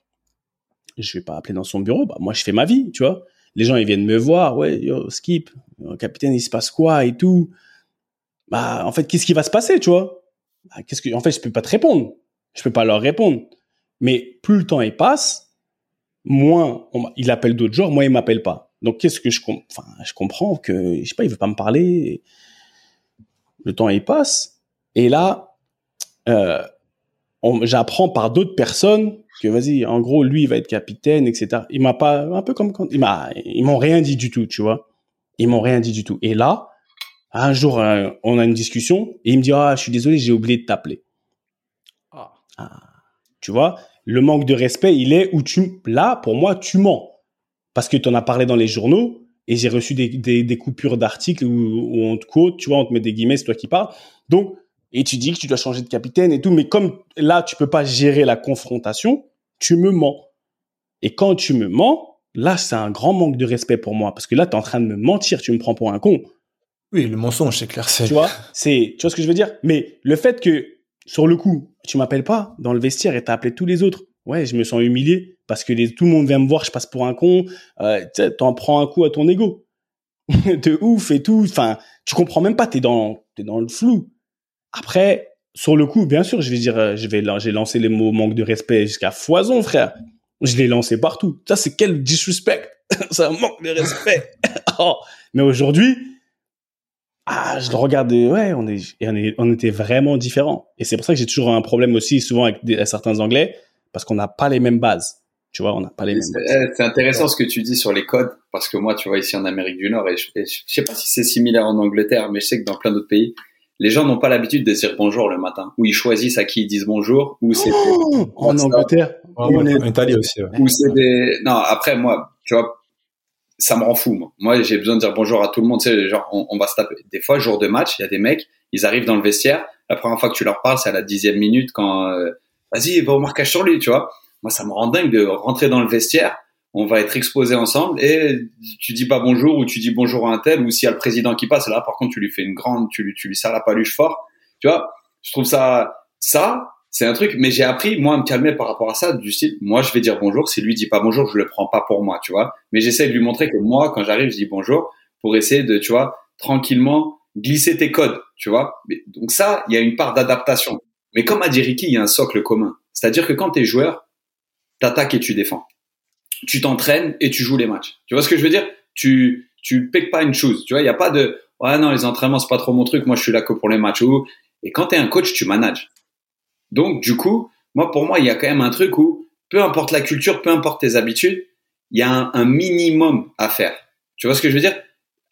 Je vais pas appeler dans son bureau, bah moi je fais ma vie, tu vois. Les gens ils viennent me voir, ouais, yo, skip, capitaine, il se passe quoi et tout. Bah en fait, qu'est-ce qui va se passer, tu vois? Qu'est-ce que, en fait, je peux pas te répondre, je peux pas leur répondre. Mais plus le temps il passe, moins il appelle d'autres jours, moins il m'appelle pas. Donc, qu'est-ce que je, enfin, je comprends que, je sais pas, il veut pas me parler. Le temps, il passe. Et là, euh, j'apprends par d'autres personnes que, vas-y, en gros, lui, il va être capitaine, etc. Il m'a pas, un peu comme quand, il m'a, ils m'ont rien dit du tout, tu vois. Ils m'ont rien dit du tout. Et là, un jour, euh, on a une discussion et il me dit, ah, je suis désolé, j'ai oublié de t'appeler. Ah. ah. Tu vois, le manque de respect, il est où tu, là, pour moi, tu mens parce que tu en as parlé dans les journaux et j'ai reçu des, des, des coupures d'articles où, où, on te quote, tu vois, on te met des guillemets, c'est toi qui parles. Donc, et tu dis que tu dois changer de capitaine et tout, mais comme là, tu peux pas gérer la confrontation, tu me mens. Et quand tu me mens, là, c'est un grand manque de respect pour moi, parce que là, tu es en train de me mentir, tu me prends pour un con. Oui, le mensonge, c'est clair. Tu vois, c'est, tu vois ce que je veux dire? Mais le fait que, sur le coup, tu m'appelles pas dans le vestiaire et t'as appelé tous les autres, Ouais, je me sens humilié parce que tout le monde vient me voir, je passe pour un con. Euh, t'en prends un coup à ton ego, de ouf et tout. Enfin, tu comprends même pas. T'es dans, t'es dans le flou. Après, sur le coup, bien sûr, je vais dire, euh, je vais, j'ai lancé les mots manque de respect jusqu'à foison, frère. Je l'ai lancé partout. Ça, c'est quel disrespect? ça manque de respect. oh. Mais aujourd'hui, ah, je le regarde, ouais, on est, on est, on était vraiment différents. Et c'est pour ça que j'ai toujours un problème aussi, souvent avec certains Anglais, parce qu'on n'a pas les mêmes bases. Tu vois, on n'a pas les mêmes. Bases. C'est intéressant ce que tu dis sur les codes, parce que moi, tu vois, ici en Amérique du Nord, et je, je sais pas si c'est similaire en Angleterre, mais je sais que dans plein d'autres pays, les gens n'ont pas l'habitude de dire bonjour le matin, ou ils choisissent à qui ils disent bonjour, ou c'est oh, en Angleterre, en Italie aussi. Ouais. Ou c'est des, non, après moi, tu vois, ça me rend fou. Moi, moi j'ai besoin de dire bonjour à tout le monde. Tu sais, genre, on, on va se taper. Des fois, jour de match, il y a des mecs, ils arrivent dans le vestiaire. La première fois que tu leur parles, c'est à la dixième minute quand, euh, vas-y, va au marquage sur lui, tu vois. Moi, ça me rend dingue de rentrer dans le vestiaire. On va être exposés ensemble et tu dis pas bonjour ou tu dis bonjour à un tel ou s'il y a le président qui passe, là, par contre, tu lui fais une grande, tu lui, tu lui serres la paluche fort. Tu vois, je trouve ça, ça, c'est un truc, mais j'ai appris, moi, à me calmer par rapport à ça, du style, moi, je vais dire bonjour, si lui dit pas bonjour, je le prends pas pour moi, tu vois. Mais j'essaie de lui montrer que moi, quand j'arrive, je dis bonjour, pour essayer de, tu vois, tranquillement glisser tes codes, tu vois. Donc ça, il y a une part d'adaptation. Mais comme a dit Ricky, il y a un socle commun. C'est-à-dire que quand tu es joueur, t'attaques et tu défends. Tu t'entraînes et tu joues les matchs. Tu vois ce que je veux dire? Tu tu piques pas une chose. Tu vois, il y a pas de ouais non les entraînements c'est pas trop mon truc. Moi je suis là que pour les matchs. Et quand tu es un coach, tu manages. Donc, du coup, moi, pour moi, il y a quand même un truc où, peu importe la culture, peu importe tes habitudes, il y a un, minimum à faire. Tu vois ce que je veux dire?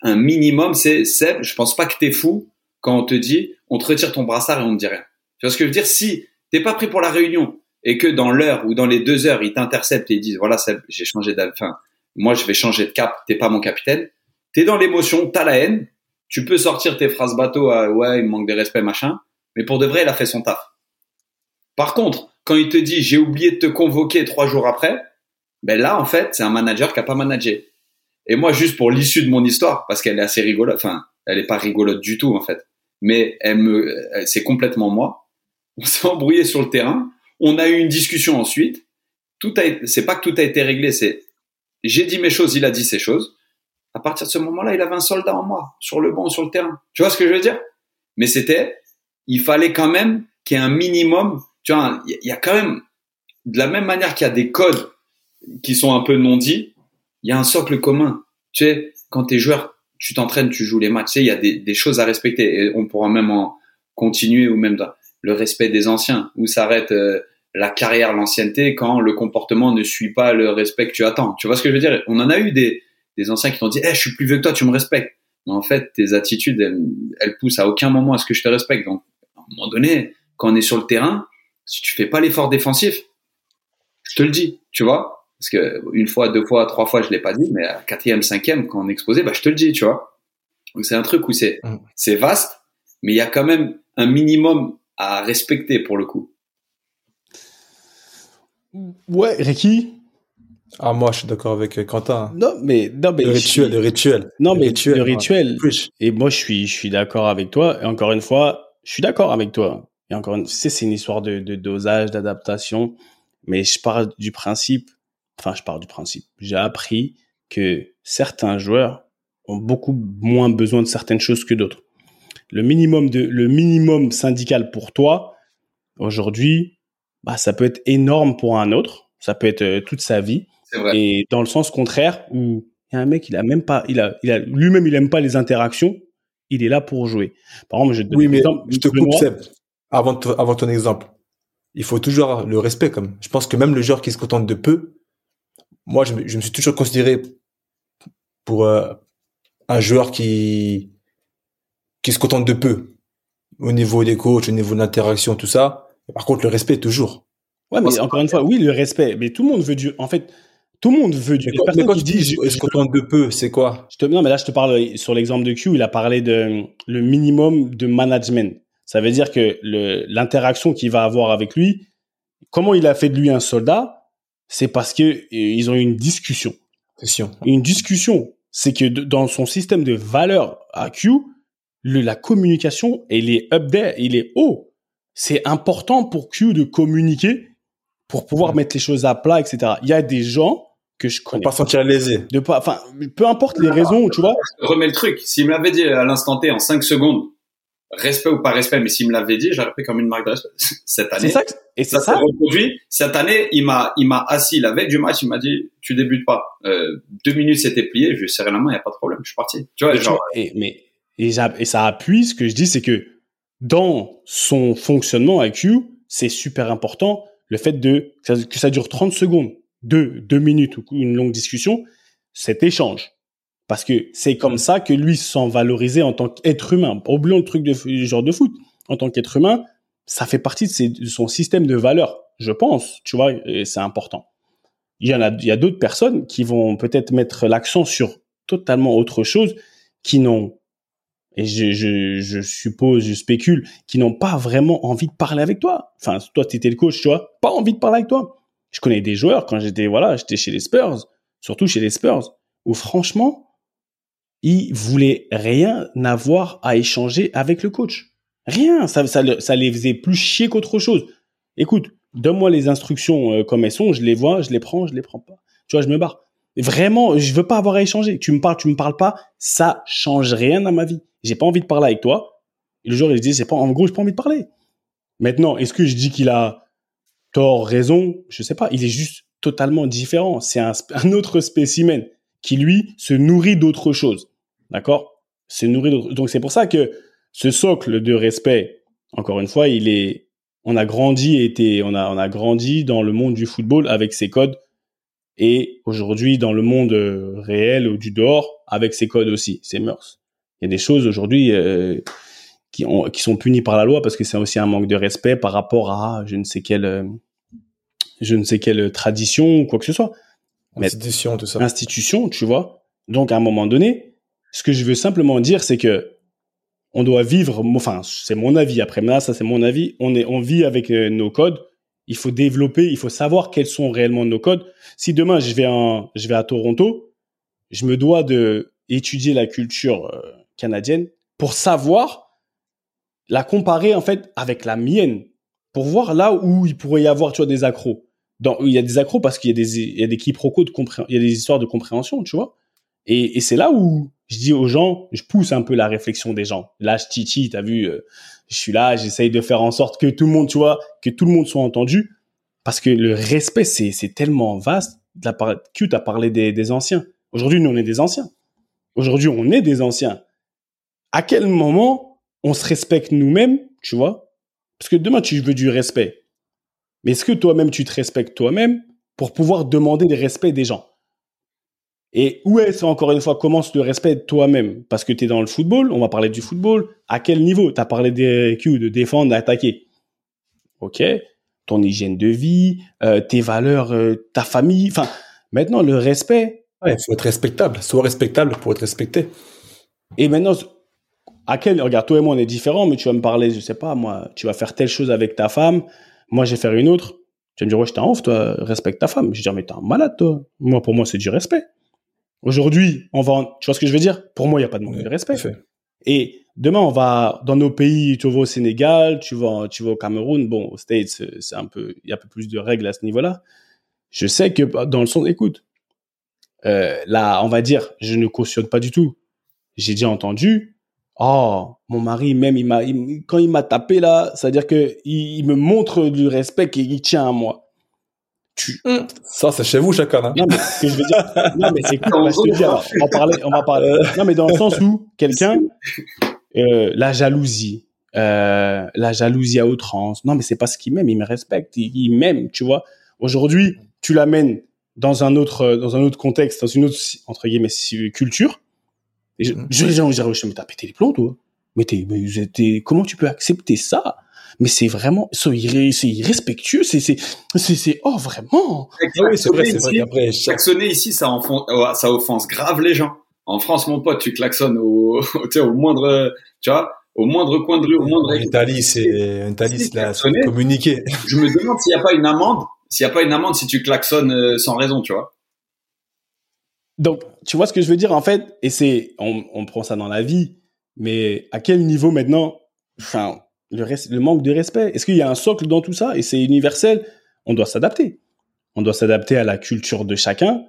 Un minimum, c'est, Seb, je pense pas que t'es fou quand on te dit, on te retire ton brassard et on te dit rien. Tu vois ce que je veux dire? Si t'es pas pris pour la réunion et que dans l'heure ou dans les deux heures, ils t'interceptent et ils disent, voilà, Seb, j'ai changé d'avis, enfin, moi, je vais changer de cap, t'es pas mon capitaine. T'es dans l'émotion, t'as la haine, tu peux sortir tes phrases bateau à, ouais, il me manque de respect, machin, mais pour de vrai, il a fait son taf. Par contre, quand il te dit j'ai oublié de te convoquer trois jours après, ben là en fait c'est un manager qui a pas managé. Et moi juste pour l'issue de mon histoire, parce qu'elle est assez rigolote, enfin elle est pas rigolote du tout en fait, mais elle me, c'est complètement moi. On s'est embrouillé sur le terrain, on a eu une discussion ensuite. Tout a, c'est pas que tout a été réglé, c'est j'ai dit mes choses, il a dit ses choses. À partir de ce moment-là, il avait un soldat en moi, sur le banc, sur le terrain. Tu vois ce que je veux dire? Mais c'était, il fallait quand même qu'il y ait un minimum tu vois, il y, a quand même, de la même manière qu'il y a des codes qui sont un peu non dits, il y a un socle commun. Tu sais, quand tu es joueur, tu t'entraînes, tu joues les matchs, tu sais, il y a des, choses à respecter. Et on pourra même en continuer ou même le respect des anciens, où s'arrête euh, la carrière, l'ancienneté, quand le comportement ne suit pas le respect que tu attends. Tu vois ce que je veux dire? On en a eu des, anciens qui t'ont dit eh, je suis plus vieux que toi, tu me respectes ». Mais en fait, tes attitudes, elles, elles poussent à aucun moment à ce que je te respecte. Donc, à un moment donné, quand on est sur le terrain, si tu fais pas l'effort défensif, je te le dis, tu vois, parce que une fois, deux fois, trois fois, je l'ai pas dit, mais à quatrième, cinquième, quand on exposait, bah je te le dis, tu vois. Donc c'est un truc où c'est mm. c'est vaste, mais il y a quand même un minimum à respecter pour le coup. Ouais, Ricky? Ah moi, je suis d'accord avec euh, Quentin. Non, mais non, mais le rituel, le rituel. Non, mais le rituel. Et moi, je suis, je suis d'accord avec toi. Et encore une fois, je suis d'accord avec toi. Et encore une fois, c'est une histoire de, de dosage, d'adaptation. Mais je parle du principe, enfin, je parle du principe. J'ai appris que certains joueurs ont beaucoup moins besoin de certaines choses que d'autres. Le minimum de, le minimum syndical pour toi, aujourd'hui, bah, ça peut être énorme pour un autre. Ça peut être euh, toute sa vie. Vrai. Et dans le sens contraire, où il y a un mec, il a même pas, il a, il a, lui-même, il aime pas les interactions. Il est là pour jouer. Par exemple, je te oui, mais exemple, je te coupe, Seb avant, avant ton exemple, il faut toujours le respect. Comme je pense que même le joueur qui se contente de peu, moi je me, je me suis toujours considéré pour euh, un joueur qui qui se contente de peu au niveau des coachs, au niveau de l'interaction, tout ça. Par contre, le respect toujours. Ouais, mais encore une fois, oui, le respect. Mais tout le monde veut du. En fait, tout le monde veut du. Mais quand, mais quand tu dis je, je, contente de peu, c'est quoi? Je te, Non, mais là, je te parle sur l'exemple de Q. Il a parlé de le minimum de management. Ça veut dire que l'interaction qu'il va avoir avec lui, comment il a fait de lui un soldat, c'est parce que euh, ils ont eu une discussion. Une discussion, c'est que dans son système de valeurs à Q, le, la communication, elle est up there, il est haut. C'est important pour Q de communiquer pour pouvoir mettre les choses à plat, etc. Il y a des gens que je connais. Pour pas sentir lésé. De pas, enfin, peu importe les raisons, tu vois. Remets le truc. S'il me l'avait dit à l'instant T en 5 secondes, respect ou pas respect, mais s'il me l'avait dit, j'aurais pris comme une marque de respect. Cette année. C'est ça, et c'est ça. Reproduit. Cette année, il m'a, il m'a assis la veille du match, il m'a dit, tu débutes pas. Euh, deux minutes c'était plié, je lui ai serré la main, il y a pas de problème, je suis parti. Tu vois, Et, genre, et- mais, et, ça- et ça appuie ce que je dis, c'est que dans son fonctionnement IQ, c'est super important le fait de que ça, que ça dure 30 secondes, deux, deux minutes ou une longue discussion, cet échange. Parce que c'est comme ça que lui se sent valorisé en tant qu'être humain. Oublions le truc du genre de foot. En tant qu'être humain, ça fait partie de, son système de valeurs, je pense, tu vois, c'est important. Il y en a, il y a d'autres personnes qui vont peut-être mettre l'accent sur totalement autre chose, qui n'ont, et je suppose, je spécule, qui n'ont pas vraiment envie de parler avec toi. Enfin, toi, tu étais le coach, tu vois, pas envie de parler avec toi. Je connais des joueurs quand j'étais, voilà, j'étais chez les Spurs, surtout chez les Spurs, où franchement, ils voulaient rien avoir à échanger avec le coach. Rien, ça, ça, ça les faisait plus chier qu'autre chose. Écoute, donne-moi les instructions euh, comme elles sont, je les vois, je les prends, je les prends pas. Tu vois, je me barre. Vraiment, je veux pas avoir à échanger. Tu me parles, tu me parles pas, ça change rien dans ma vie. J'ai pas envie de parler avec toi. Et le jour, il dit, c'est pas, en gros, j'ai pas envie de parler. Maintenant, est-ce que je dis qu'il a tort, raison? Je sais pas. Il est juste totalement différent. C'est un, un autre spécimen qui, lui, se nourrit d'autre chose. D'accord? Nourrit d'autre. Donc, c'est pour ça que ce socle de respect, encore une fois, il est, on a grandi et été, on a, on a grandi dans le monde du football avec ses codes et aujourd'hui dans le monde euh, réel ou du dehors avec ses codes aussi, ses mœurs. Il y a des choses aujourd'hui euh, qui, ont, qui sont punies par la loi parce que c'est aussi un manque de respect par rapport à je ne sais quelle, euh, je ne sais quelle tradition ou quoi que ce soit. Institution, tout ça. institution, tu vois? Donc à un moment donné, ce que je veux simplement dire, c'est que on doit vivre, enfin c'est mon avis. Après là, ça c'est mon avis. On est, on vit avec euh, nos codes. Il faut développer, il faut savoir quels sont réellement nos codes. Si demain je vais en, je vais à Toronto, je me dois de étudier la culture euh, canadienne pour savoir la comparer en fait avec la mienne, pour voir là où il pourrait y avoir tu vois des accros. Il y a des accros parce qu'il y a des, il y a des quiproquos de il y a des histoires de compréhension, tu vois. Et c'est là où je dis aux gens, je pousse un peu la réflexion des gens. Là, je titille, t'as vu, euh, je suis là, j'essaye de faire en sorte que tout le monde, tu vois, que tout le monde soit entendu. Parce que le respect, c'est, tellement vaste. Q, t'as parlé des anciens. Aujourd'hui, nous, on est des anciens. Aujourd'hui, on est des anciens. À quel moment on se respecte nous-mêmes, tu vois? Parce que demain, tu veux du respect. Mais est-ce que toi-même, tu te respectes toi-même pour pouvoir demander le respect des gens? Et où est-ce, encore une fois, commence le respect de toi-même? Parce que tu es dans le football, on va parler du football. À quel niveau? Tu as parlé des Q, de défendre, d'attaquer. Ok Ton hygiène de vie, euh, tes valeurs, euh, ta famille. Enfin, maintenant, le respect. Ouais, il faut être respectable. Sois respectable pour être respecté. Et maintenant, à quel. Regarde, toi et moi, on est différents, mais tu vas me parler, je sais pas, moi, tu vas faire telle chose avec ta femme. Moi, je vais faire une autre. Tu vas me dire, ouais, je t'en off, toi, respecte ta femme. Je vais dire, mais t'es un malade, toi. Moi, pour moi, c'est du respect. Aujourd'hui, on va, en- tu vois ce que je veux dire? Pour moi, il n'y a pas de manque de respect. Et demain, on va dans nos pays, tu vas au Sénégal, tu vas, tu vas au Cameroun. Bon, aux States, c'est c'est un peu, il y a un peu plus de règles à ce niveau-là. Je sais que dans le sens, écoute, euh, là, on va dire, je ne cautionne pas du tout. J'ai déjà entendu, oh, mon mari, même, il m'a, il- quand il m'a tapé là, c'est-à-dire que il, il me montre du respect qu'il tient à moi. Tu, Ça, c'est chez vous, chacun. Hein. non, mais ce que je veux dire, non, mais écoute, bah, je te dis, alors, on va parler, on va parler. Non, mais dans le sens où quelqu'un, euh, la jalousie, euh, la jalousie à outrance. Non, mais c'est pas ce qu'il m'aime, il me respecte, il, il m'aime, tu vois. Aujourd'hui, tu l'amènes dans un autre, dans un autre contexte, dans une autre, entre guillemets, culture. Et je, Mhm. je, j'ai envie de dire, mais t'as pété les plombs, toi. Mais t'es, mais comment tu peux accepter ça? Mais c'est vraiment, c'est irré- c'est irrespectueux, c'est, c'est, c'est, c'est, oh, vraiment. Ah oui, c'est vrai, c'est vrai qu'après, chaque- Klaxonner ici, ça, enfon- euh, ça offense grave les gens. En France, mon pote, tu klaxonnes au, au moindre, tu vois, au moindre coin de rue, au moindre. en Italie, c'est, en Italie, c'est la, communiquer. Je me demande s'il n'y a pas une amende, s'il n'y a pas une amende si tu klaxonnes euh, sans raison, tu vois. Donc, tu vois ce que je veux dire? En fait Et c'est, on, on prend ça dans la vie, mais à quel niveau maintenant le, le manque de respect? Est-ce qu'il y a un socle dans tout ça? Et c'est universel on doit s'adapter. On doit s'adapter à la culture de chacun.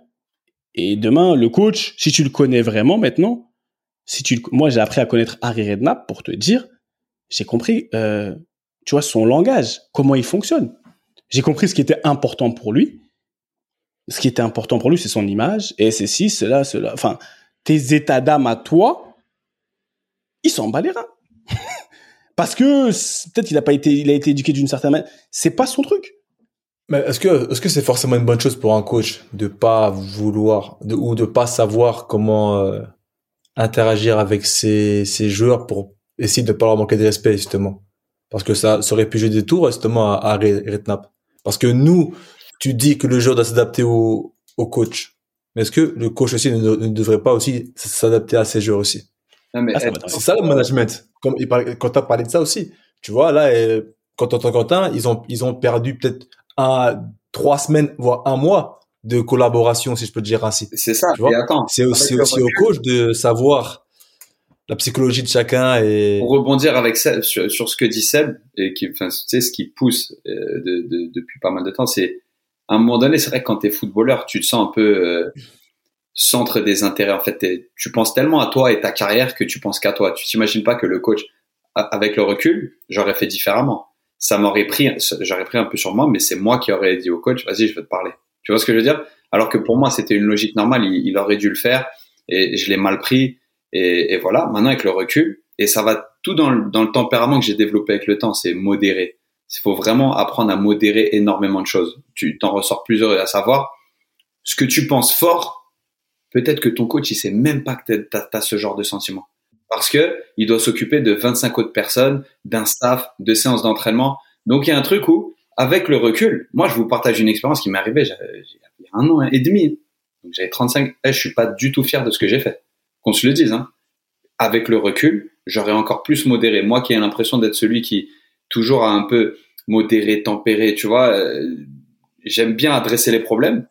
Et demain, le coach, si tu le connais vraiment maintenant, si tu, moi j'ai appris à connaître Harry Redknapp pour te dire, j'ai compris, euh, tu vois, son langage, comment il fonctionne. J'ai compris ce qui était important pour lui. Ce qui était important pour lui, c'est son image, et c'est ci, cela, cela. Enfin, tes états d'âme à toi, ils s'en bat les reins. Parce que peut-être il a pas été, il a été éduqué d'une certaine manière. C'est pas son truc. Mais est-ce que est-ce que c'est forcément une bonne chose pour un coach de pas vouloir de, ou de pas savoir comment euh, interagir avec ses, ses joueurs pour essayer de pas leur manquer de respect justement? Parce que ça, ça aurait pu jouer des tours justement à, à Redknapp parce que nous tu dis que le joueur doit s'adapter au, au coach mais est-ce que le coach aussi ne, ne devrait pas aussi s'adapter à ses joueurs aussi? Ah, c'est ça le management. Comme il parlait, quand t'as parlé de ça aussi, tu vois là, euh, quand t'entends Quentin, ils ont ils ont perdu peut-être un trois semaines voire un mois de collaboration, si je peux te dire ainsi. c'est ça. Tu vois, C'est aussi aussi au coach de savoir la psychologie de chacun et pour rebondir avec Seb, sur, sur ce que dit Seb et qui, enfin, tu sais, ce qui pousse euh, de, de- depuis pas mal de temps, c'est à un moment donné, c'est vrai que quand t'es footballeur, tu te sens un peu euh, centre des intérêts. En fait, tu penses tellement à toi et ta carrière que tu penses qu'à toi. Tu t'imagines pas que le coach, avec le recul, j'aurais fait différemment. Ça m'aurait pris, j'aurais pris un peu sur moi, mais c'est moi qui aurais dit au coach, vas-y, je veux te parler. Tu vois ce que je veux dire? Alors que pour moi, c'était une logique normale. Il, aurait dû le faire et je l'ai mal pris. Et, et voilà. Maintenant, avec le recul, et ça va tout dans le, dans le tempérament que j'ai développé avec le temps, c'est modérer. Il faut vraiment apprendre à modérer énormément de choses. Tu t'en ressors plusieurs, à savoir ce que tu penses fort. Peut-être que ton coach, il sait même pas que tu as, ce genre de sentiment. Parce que il doit s'occuper de 25 autres personnes, d'un staff, de séances d'entraînement. Donc, il y a un truc où, avec le recul, moi, je vous partage une expérience qui m'est arrivée il y a un an et demi. Donc, j'avais 35. Eh, je suis pas du tout fier de ce que j'ai fait. Qu'on se le dise, hein. Avec le recul, j'aurais encore plus modéré. Moi qui ai l'impression d'être celui qui toujours a un peu modéré, tempéré, tu vois, euh, j'aime bien adresser les problèmes,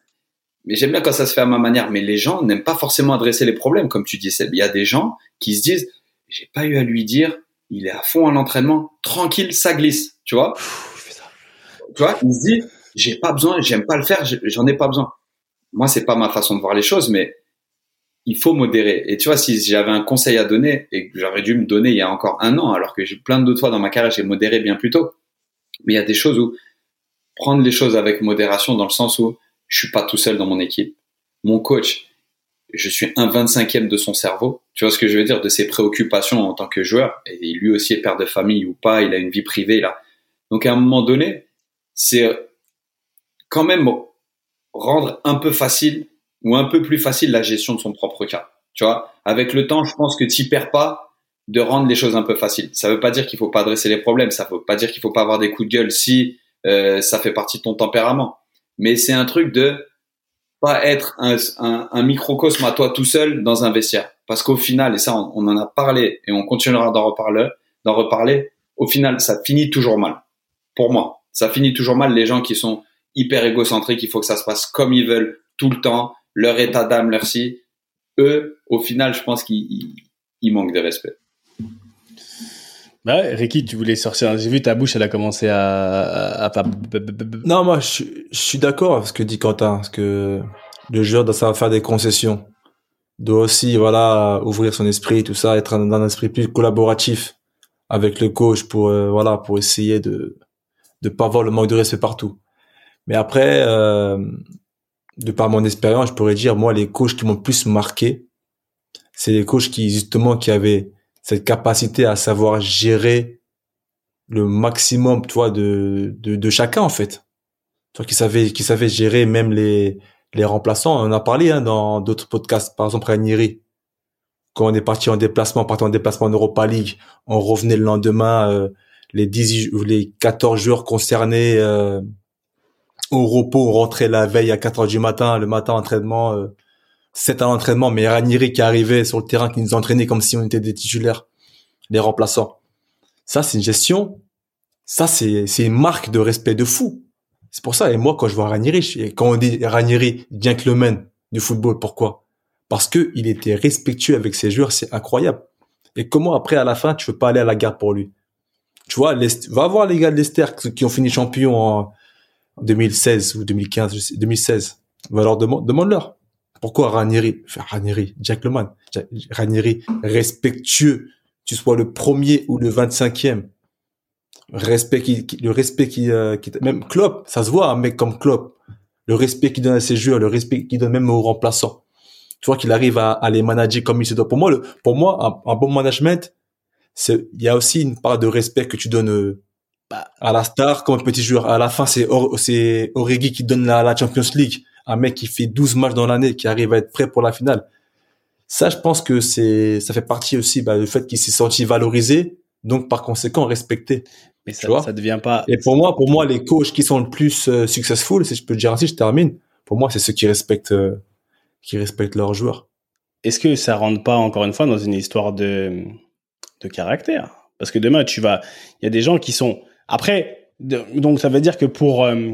mais j'aime bien quand ça se fait à ma manière. Mais les gens n'aiment pas forcément adresser les problèmes, comme tu dis, Seb. Il y a des gens qui se disent, j'ai pas eu à lui dire, il est à fond à l'entraînement, tranquille, ça glisse, tu vois? Tu vois, il se dit, j'ai pas besoin, j'aime pas le faire, j'en ai pas besoin. Moi, c'est pas ma façon de voir les choses, mais il faut modérer. Et tu vois, si j'avais un conseil à donner et que j'aurais dû me donner il y a encore un an, alors que j'ai plein d'autres fois dans ma carrière, j'ai modéré bien plus tôt. Mais il y a des choses où prendre les choses avec modération dans le sens où je suis pas tout seul dans mon équipe. Mon coach, je suis un 25e de son cerveau. Tu vois ce que je veux dire? De ses préoccupations en tant que joueur? Et lui aussi est père de famille ou pas. Il a une vie privée, là. Donc, à un moment donné, c'est quand même rendre un peu facile ou un peu plus facile la gestion de son propre cas. Tu vois, avec le temps, je pense que tu perds pas de rendre les choses un peu faciles. Ça veut pas dire qu'il faut pas adresser les problèmes, ça veut pas dire qu'il faut pas avoir des coups de gueule si euh, ça fait partie de ton tempérament. Mais c'est un truc de pas être un, microcosme à toi tout seul dans un vestiaire. Parce qu'au final, et ça on, en a parlé et on continuera d'en reparler, d'en reparler, au final ça finit toujours mal. Pour moi, ça finit toujours mal les gens qui sont hyper égocentriques, il faut que ça se passe comme ils veulent tout le temps, leur état d'âme, leur si. Eux, au final, je pense qu'ils ils manquent de respect. Bah Ricky, tu voulais sortir. J'ai vu ta bouche, elle a commencé à. à, à... Non, moi, je, je suis d'accord avec ce que dit Quentin, parce que le joueur doit savoir faire des concessions, doit aussi, voilà, ouvrir son esprit, tout ça, être dans un esprit plus collaboratif avec le coach pour, euh, voilà, pour essayer de de pas avoir le manque de respect partout. Mais après, euh, de par mon expérience, je pourrais dire, moi, les coachs qui m'ont plus marqué, c'est les coachs qui, justement, qui avaient cette capacité à savoir gérer le maximum, toi, de, de, chacun, en fait. Toi, qui savait, qui savait gérer même les, les remplaçants. On en a parlé, hein, dans d'autres podcasts. Par exemple, Ranieri. Quand on est parti en déplacement, parti en déplacement en Europa League, on revenait le lendemain, euh, les 10, les 14 joueurs concernés, euh, au repos, on rentrait la veille à 4 heures du matin, le matin entraînement, euh, 7 à l'entraînement, mais Ranieri qui arrivait sur le terrain, qui nous entraînait comme si on était des titulaires, les remplaçants. Ça, c'est une gestion. Ça, c'est, c'est une marque de respect de fou. C'est pour ça. Et moi, quand je vois Ranieri, quand on dit Ranieri, gentleman du football, pourquoi? Parce que il était respectueux avec ses joueurs, c'est incroyable. Et comment après, à la fin, tu veux pas aller à la gare pour lui? Tu vois, va voir les gars de qui ont fini champion en, 2016 ou 2015, je sais, 2016. Va leur demander, demande-leur. Pourquoi Ranieri, enfin Ranieri, Jack Leman, Ranieri, respectueux, tu sois le premier ou le 25e. Respect qui, le respect qui, euh, qui, même Klopp, ça se voit, un mec comme Klopp. Le respect qu'il donne à ses joueurs, le respect qu'il donne même aux remplaçants. Tu vois qu'il arrive à, à, les manager comme il se doit. Pour moi, le, pour moi, un, bon management, c'est, il y a aussi une part de respect que tu donnes euh, à la star comme un petit joueur. À la fin, c'est c'est qui donne la, la Champions League un mec qui fait 12 matchs dans l'année, qui arrive à être prêt pour la finale. Ça, je pense que c'est, ça fait partie aussi bah, du fait qu'il s'est senti valorisé, donc par conséquent respecté. Mais ça, ça devient pas. Et pour moi, pour moi, les coachs qui sont le plus euh, successful, si je peux dire ainsi, je termine. Pour moi, c'est ceux qui respectent, euh, qui respectent leurs joueurs. Est-ce que ça rentre pas encore une fois dans une histoire de de caractère? Parce que demain, tu vas, il y a des gens qui sont après. donc ça veut dire que pour euh,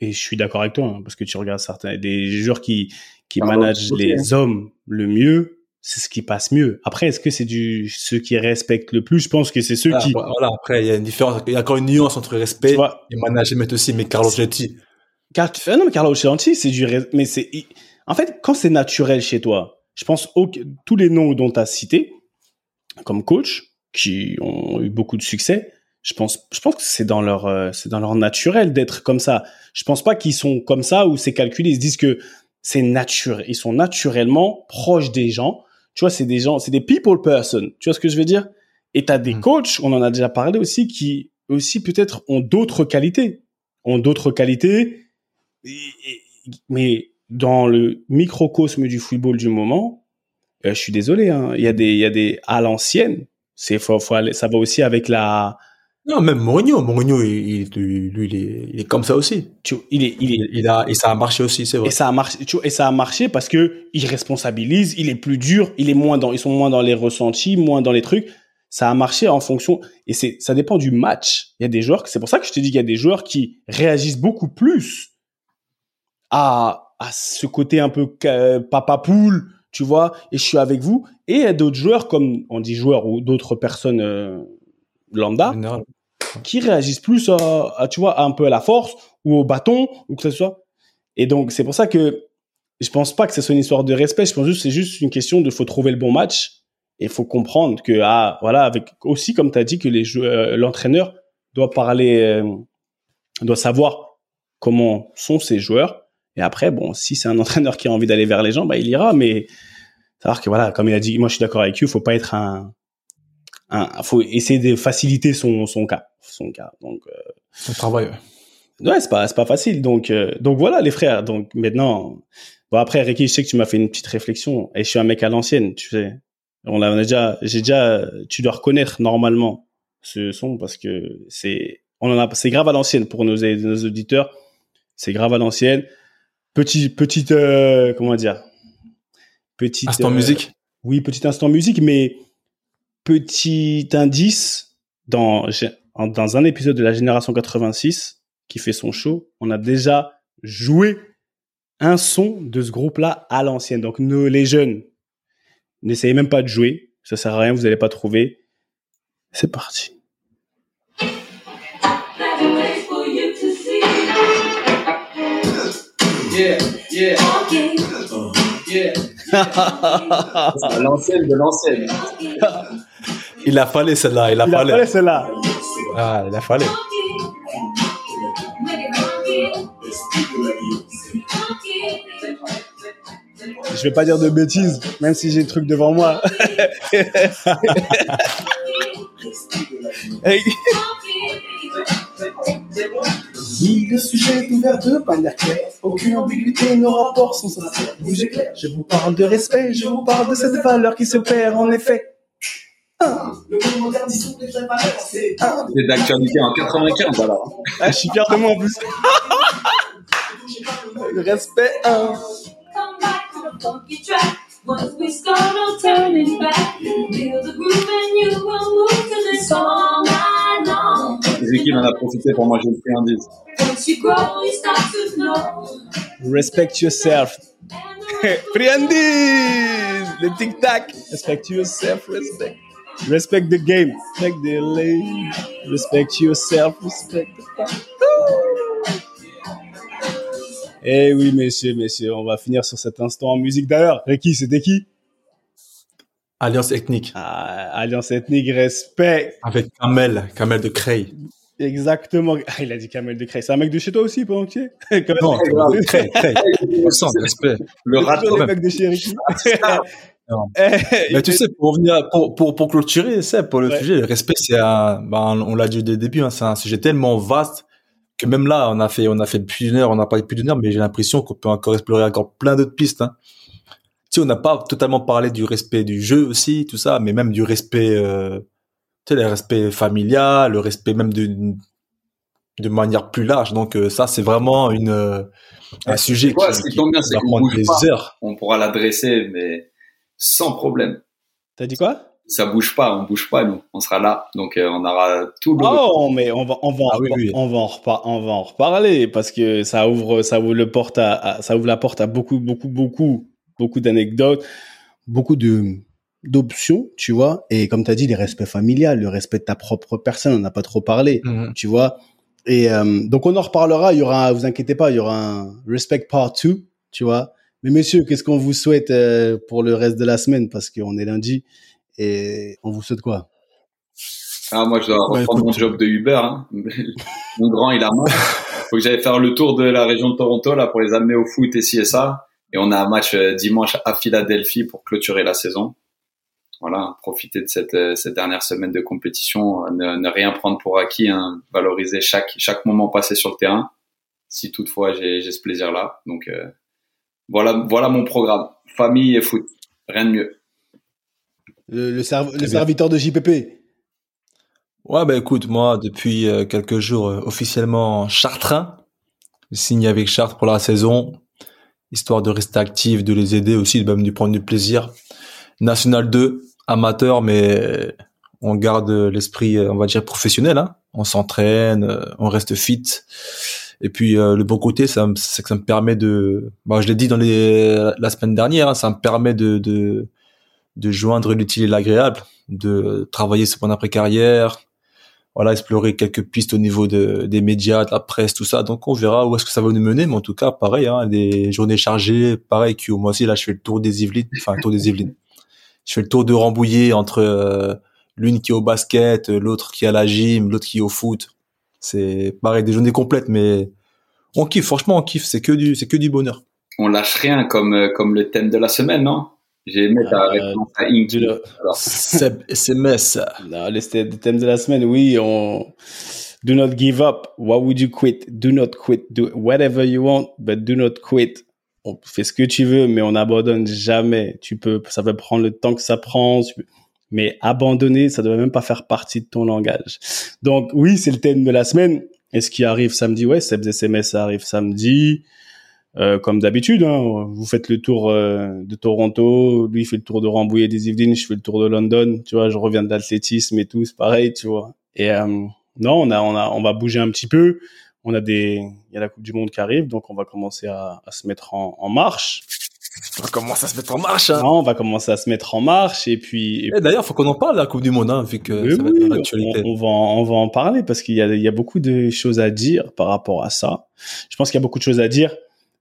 et je suis d'accord avec toi, hein, parce que tu regardes certains, des joueurs qui, qui managent les hommes le mieux, c'est ce qui passe mieux. Après, est-ce que c'est du, ceux qui respectent le plus? Je pense que c'est ceux ah, qui... Voilà, après, il y a une différence, il y a encore une nuance entre respect et management aussi, mais Carlo Ancelotti. Car, non, mais Carlo Ancelotti, c'est du, mais c'est, en fait, quand c'est naturel chez toi, je pense au, tous les noms dont tu as cité, comme coach, qui ont eu beaucoup de succès, je pense, je pense que c'est dans leur, euh, c'est dans leur naturel d'être comme ça. Je pense pas qu'ils sont comme ça ou c'est calculé. Ils se disent que c'est naturel. Ils sont naturellement proches des gens. Tu vois, c'est des gens, c'est des people person. Tu vois ce que je veux dire? Et t'as des mm. coachs, on en a déjà parlé aussi, qui aussi peut-être ont d'autres qualités, ont d'autres qualités, mais dans le microcosme du football du moment, euh, je suis désolé, hein, il y a des, il y a des à l'ancienne, c'est faut, faut aller, ça va aussi avec la non, même Mourinho, Mourinho, il, lui, il est, il est, comme ça aussi. Tu, il est, il est, il a, et ça a marché aussi, c'est vrai. Et ça a marché, tu et ça a marché parce que il responsabilise, il est plus dur, il est moins dans, ils sont moins dans les ressentis, moins dans les trucs. Ça a marché en fonction, et c'est, ça dépend du match. Il y a des joueurs, c'est pour ça que je te dis qu'il y a des joueurs qui réagissent beaucoup plus à, à ce côté un peu papa poule, tu vois, et je suis avec vous. Et il y a d'autres joueurs, comme on dit joueurs ou d'autres personnes, euh, lambda, qui réagissent plus à, tu vois, un peu à la force ou au bâton ou que ce soit. Et donc, c'est pour ça que je pense pas que ce soit une histoire de respect. Je pense juste c'est juste une question de faut trouver le bon match et faut comprendre que ah voilà avec aussi comme tu as dit que les euh, l'entraîneur doit parler euh, doit savoir comment sont ses joueurs et après bon si c'est un entraîneur qui a envie d'aller vers les gens bah il ira mais savoir que voilà comme il a dit moi je suis d'accord avec lui faut pas être un il faut essayer de faciliter son son cas son cas. Donc euh, son travail ouais, ouais c'est pas c'est pas facile. Donc euh, donc voilà les frères. Donc maintenant bon après Ricky je sais que tu m'as fait une petite réflexion. Et je suis un mec à l'ancienne tu sais. On l'a déjà j'ai déjà tu dois reconnaître normalement ce son parce que c'est on en a c'est grave à l'ancienne pour nos nos auditeurs. C'est grave à l'ancienne. Petit petite euh, comment dire? Petit instant musique. oui petit instant musique mais petit indice, dans, dans un épisode de la génération 86 qui fait son show, on a déjà joué un son de ce groupe-là à l'ancienne. Donc nous, les jeunes, n'essayez même pas de jouer, ça sert à rien, vous n'allez pas trouver. C'est parti. Yeah, yeah. Yeah. l'ancienne de l'ancienne. Il a fallu celle-là, il a il fallu. Il a fallu celle-là. Ah, il a fallu. Je vais pas dire de bêtises, même si j'ai le truc devant moi. hey. Oui, le sujet est ouvert de manière claire. Aucune ambiguïté, nos rapports sont sincères. Je vous parle de respect, je vous parle de cette valeur qui se perd en effet. C'est d'actualité en 95 alors. Ah, je suis fier de moi en plus. Le respect 1. Zeki en a profité pour manger le friandise. Respect yourself. friandise! Le tic-tac. Respect yourself, respect. Respect the game. Respect the lady. Respect yourself. Respect the Eh oui, messieurs, messieurs, on va finir sur cet instant en musique. D'ailleurs, Ricky, c'était qui? Alliance ethnique. Ah, Alliance ethnique, respect. Avec Kamel, Kamel de Cray. Exactement. Ah, il a dit Kamel de Cray. C'est un mec de chez toi aussi, tu es Non, Cray, Cray. respect. Le rat. le mec de chez Ricky. Eh, Mais tu sais, pour revenir, pour, pour, pour clôturer, c'est pour le sujet, le respect, c'est un, ben, on l'a dit dès le début, hein, c'est un sujet tellement vaste que même là, on a fait, on a fait plus d'une heure, on n'a pas plus d'une heure, mais j'ai l'impression qu'on peut encore explorer encore plein d'autres pistes. Hein. Tu sais, on n'a pas totalement parlé du respect du jeu aussi, tout ça, mais même du respect, euh, tu sais, le respect familial, le respect même de, de manière plus large. Donc euh, ça, c'est vraiment une, euh, un sujet quoi, qui, c'est qu'on des heures. On pourra l'adresser, mais sans problème. T'as dit quoi? Ça bouge pas, on bouge pas nous, on sera là, donc euh, on aura tout le. Oh, mais on va, on va, ah, oui, on va en on va en reparler parce que ça ouvre, ça ouvre le porte à, ça ouvre la porte à beaucoup, beaucoup, beaucoup, beaucoup d'anecdotes, beaucoup de d'options, tu vois. Et comme tu as dit, les respects familial, le respect de ta propre personne, on n'a pas trop parlé, mhm. tu vois. Et euh, donc on en reparlera. Il y aura, vous inquiétez pas, il y aura un respect part 2, tu vois. Mais messieurs, qu'est-ce qu'on vous souhaite euh, pour le reste de la semaine? Parce qu'on est lundi et on vous souhaite quoi? Ah, moi, je dois reprendre mon job de Uber. Hein. mon grand, il a marre. Faut que j'aille faire le tour de la région de Toronto là pour les amener au foot et ci et ça. Et on a un match euh, dimanche à Philadelphie pour clôturer la saison. Voilà, profiter de cette, euh, cette dernière semaine de compétition, ne, ne rien prendre pour acquis, hein, valoriser chaque chaque moment passé sur le terrain. Si toutefois j'ai ce plaisir là, donc voilà, voilà mon programme. Famille et foot. Rien de mieux. Le, le, serviteur de JPP. Ouais, bah écoute, moi, depuis euh, quelques jours, euh, officiellement chartrain. Signé avec Chartres pour la saison, histoire de rester actif, de les aider aussi, de même de prendre du plaisir. National 2, amateur, mais on garde l'esprit, euh, on va dire, professionnel. Hein. On s'entraîne, on reste fit. Et puis euh, le bon côté, c'est que ça me permet de, bah, je l'ai dit dans les, la semaine dernière, hein, ça me permet de, de, de joindre l'utile et l'agréable, de travailler sur mon après carrière, voilà, explorer quelques pistes au niveau de, des médias, de la presse, tout ça. Donc on verra où est-ce que ça va nous mener, mais en tout cas, pareil, hein, des journées chargées, pareil que moi aussi là, je fais le tour des Yvelines, enfin le tour des Yvelines. Je fais le tour de Rambouillet entre euh, l'une qui est au basket, l'autre qui est à la gym, l'autre qui est au foot. C'est pareil, des journées complètes, mais on kiffe. Franchement, on kiffe. C'est que du, c'est que du bonheur. On lâche rien comme euh, comme le thème de la semaine, non? J'ai aimé ta euh, réponse à C'est SMS. Non, le thème de la semaine, oui. On do not give up. Why would you quit? Do not quit. Do whatever you want, but do not quit. On fait ce que tu veux, mais on n'abandonne jamais. Tu peux, ça va prendre le temps que ça prend. Mais abandonner, ça ne doit même pas faire partie de ton langage. Donc oui, c'est le thème de la semaine. Et ce qui arrive samedi, ouais, Seb's SMS ça arrive samedi. Euh, comme d'habitude, hein, vous faites le tour euh, de Toronto, lui fait le tour de Rambouillet des Yvelines, je fais le tour de London, tu vois, je reviens de l'athlétisme et tout, c'est pareil, tu vois. Et euh, non, on a, on a, on va bouger un petit peu. On a des, il y a la Coupe du Monde qui arrive, donc on va commencer à, se mettre en marche. On va commencer à se mettre en marche. Hein. Non, on va commencer à se mettre en marche et puis. Et, eh, d'ailleurs, faut qu'on en parle la Coupe du Monde, hein, vu que ça va être l'actualité. On, va, on va en parler parce qu'il y a, il y a beaucoup de choses à dire par rapport à ça. Je pense qu'il y a beaucoup de choses à dire,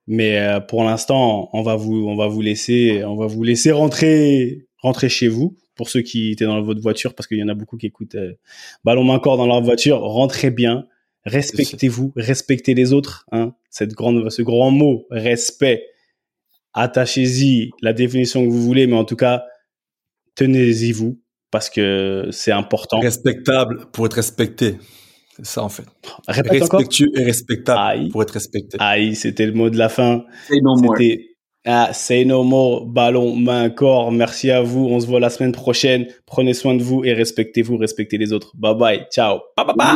mais euh, pour l'instant, on va vous, on va vous laisser, on va vous laisser rentrer, rentrer chez vous. Pour ceux qui étaient dans votre voiture, parce qu'il y en a beaucoup qui écoutent euh, ballon main corps dans leur voiture, rentrez bien, respectez-vous, respectez les autres. Hein, cette grande, ce grand mot, respect attachez-y la définition que vous voulez, mais en tout cas, tenez-y vous parce que c'est important. Respectable pour être respecté. C'est ça en fait. Répète Respectueux et respectable pour être respecté. Aïe, c'était le mot de la fin. Say no more. Ah, say no more, ballon, main, corps. Merci à vous. On se voit la semaine prochaine. Prenez soin de vous et respectez-vous, respectez les autres. Bye bye. Ciao. Bye bye bye.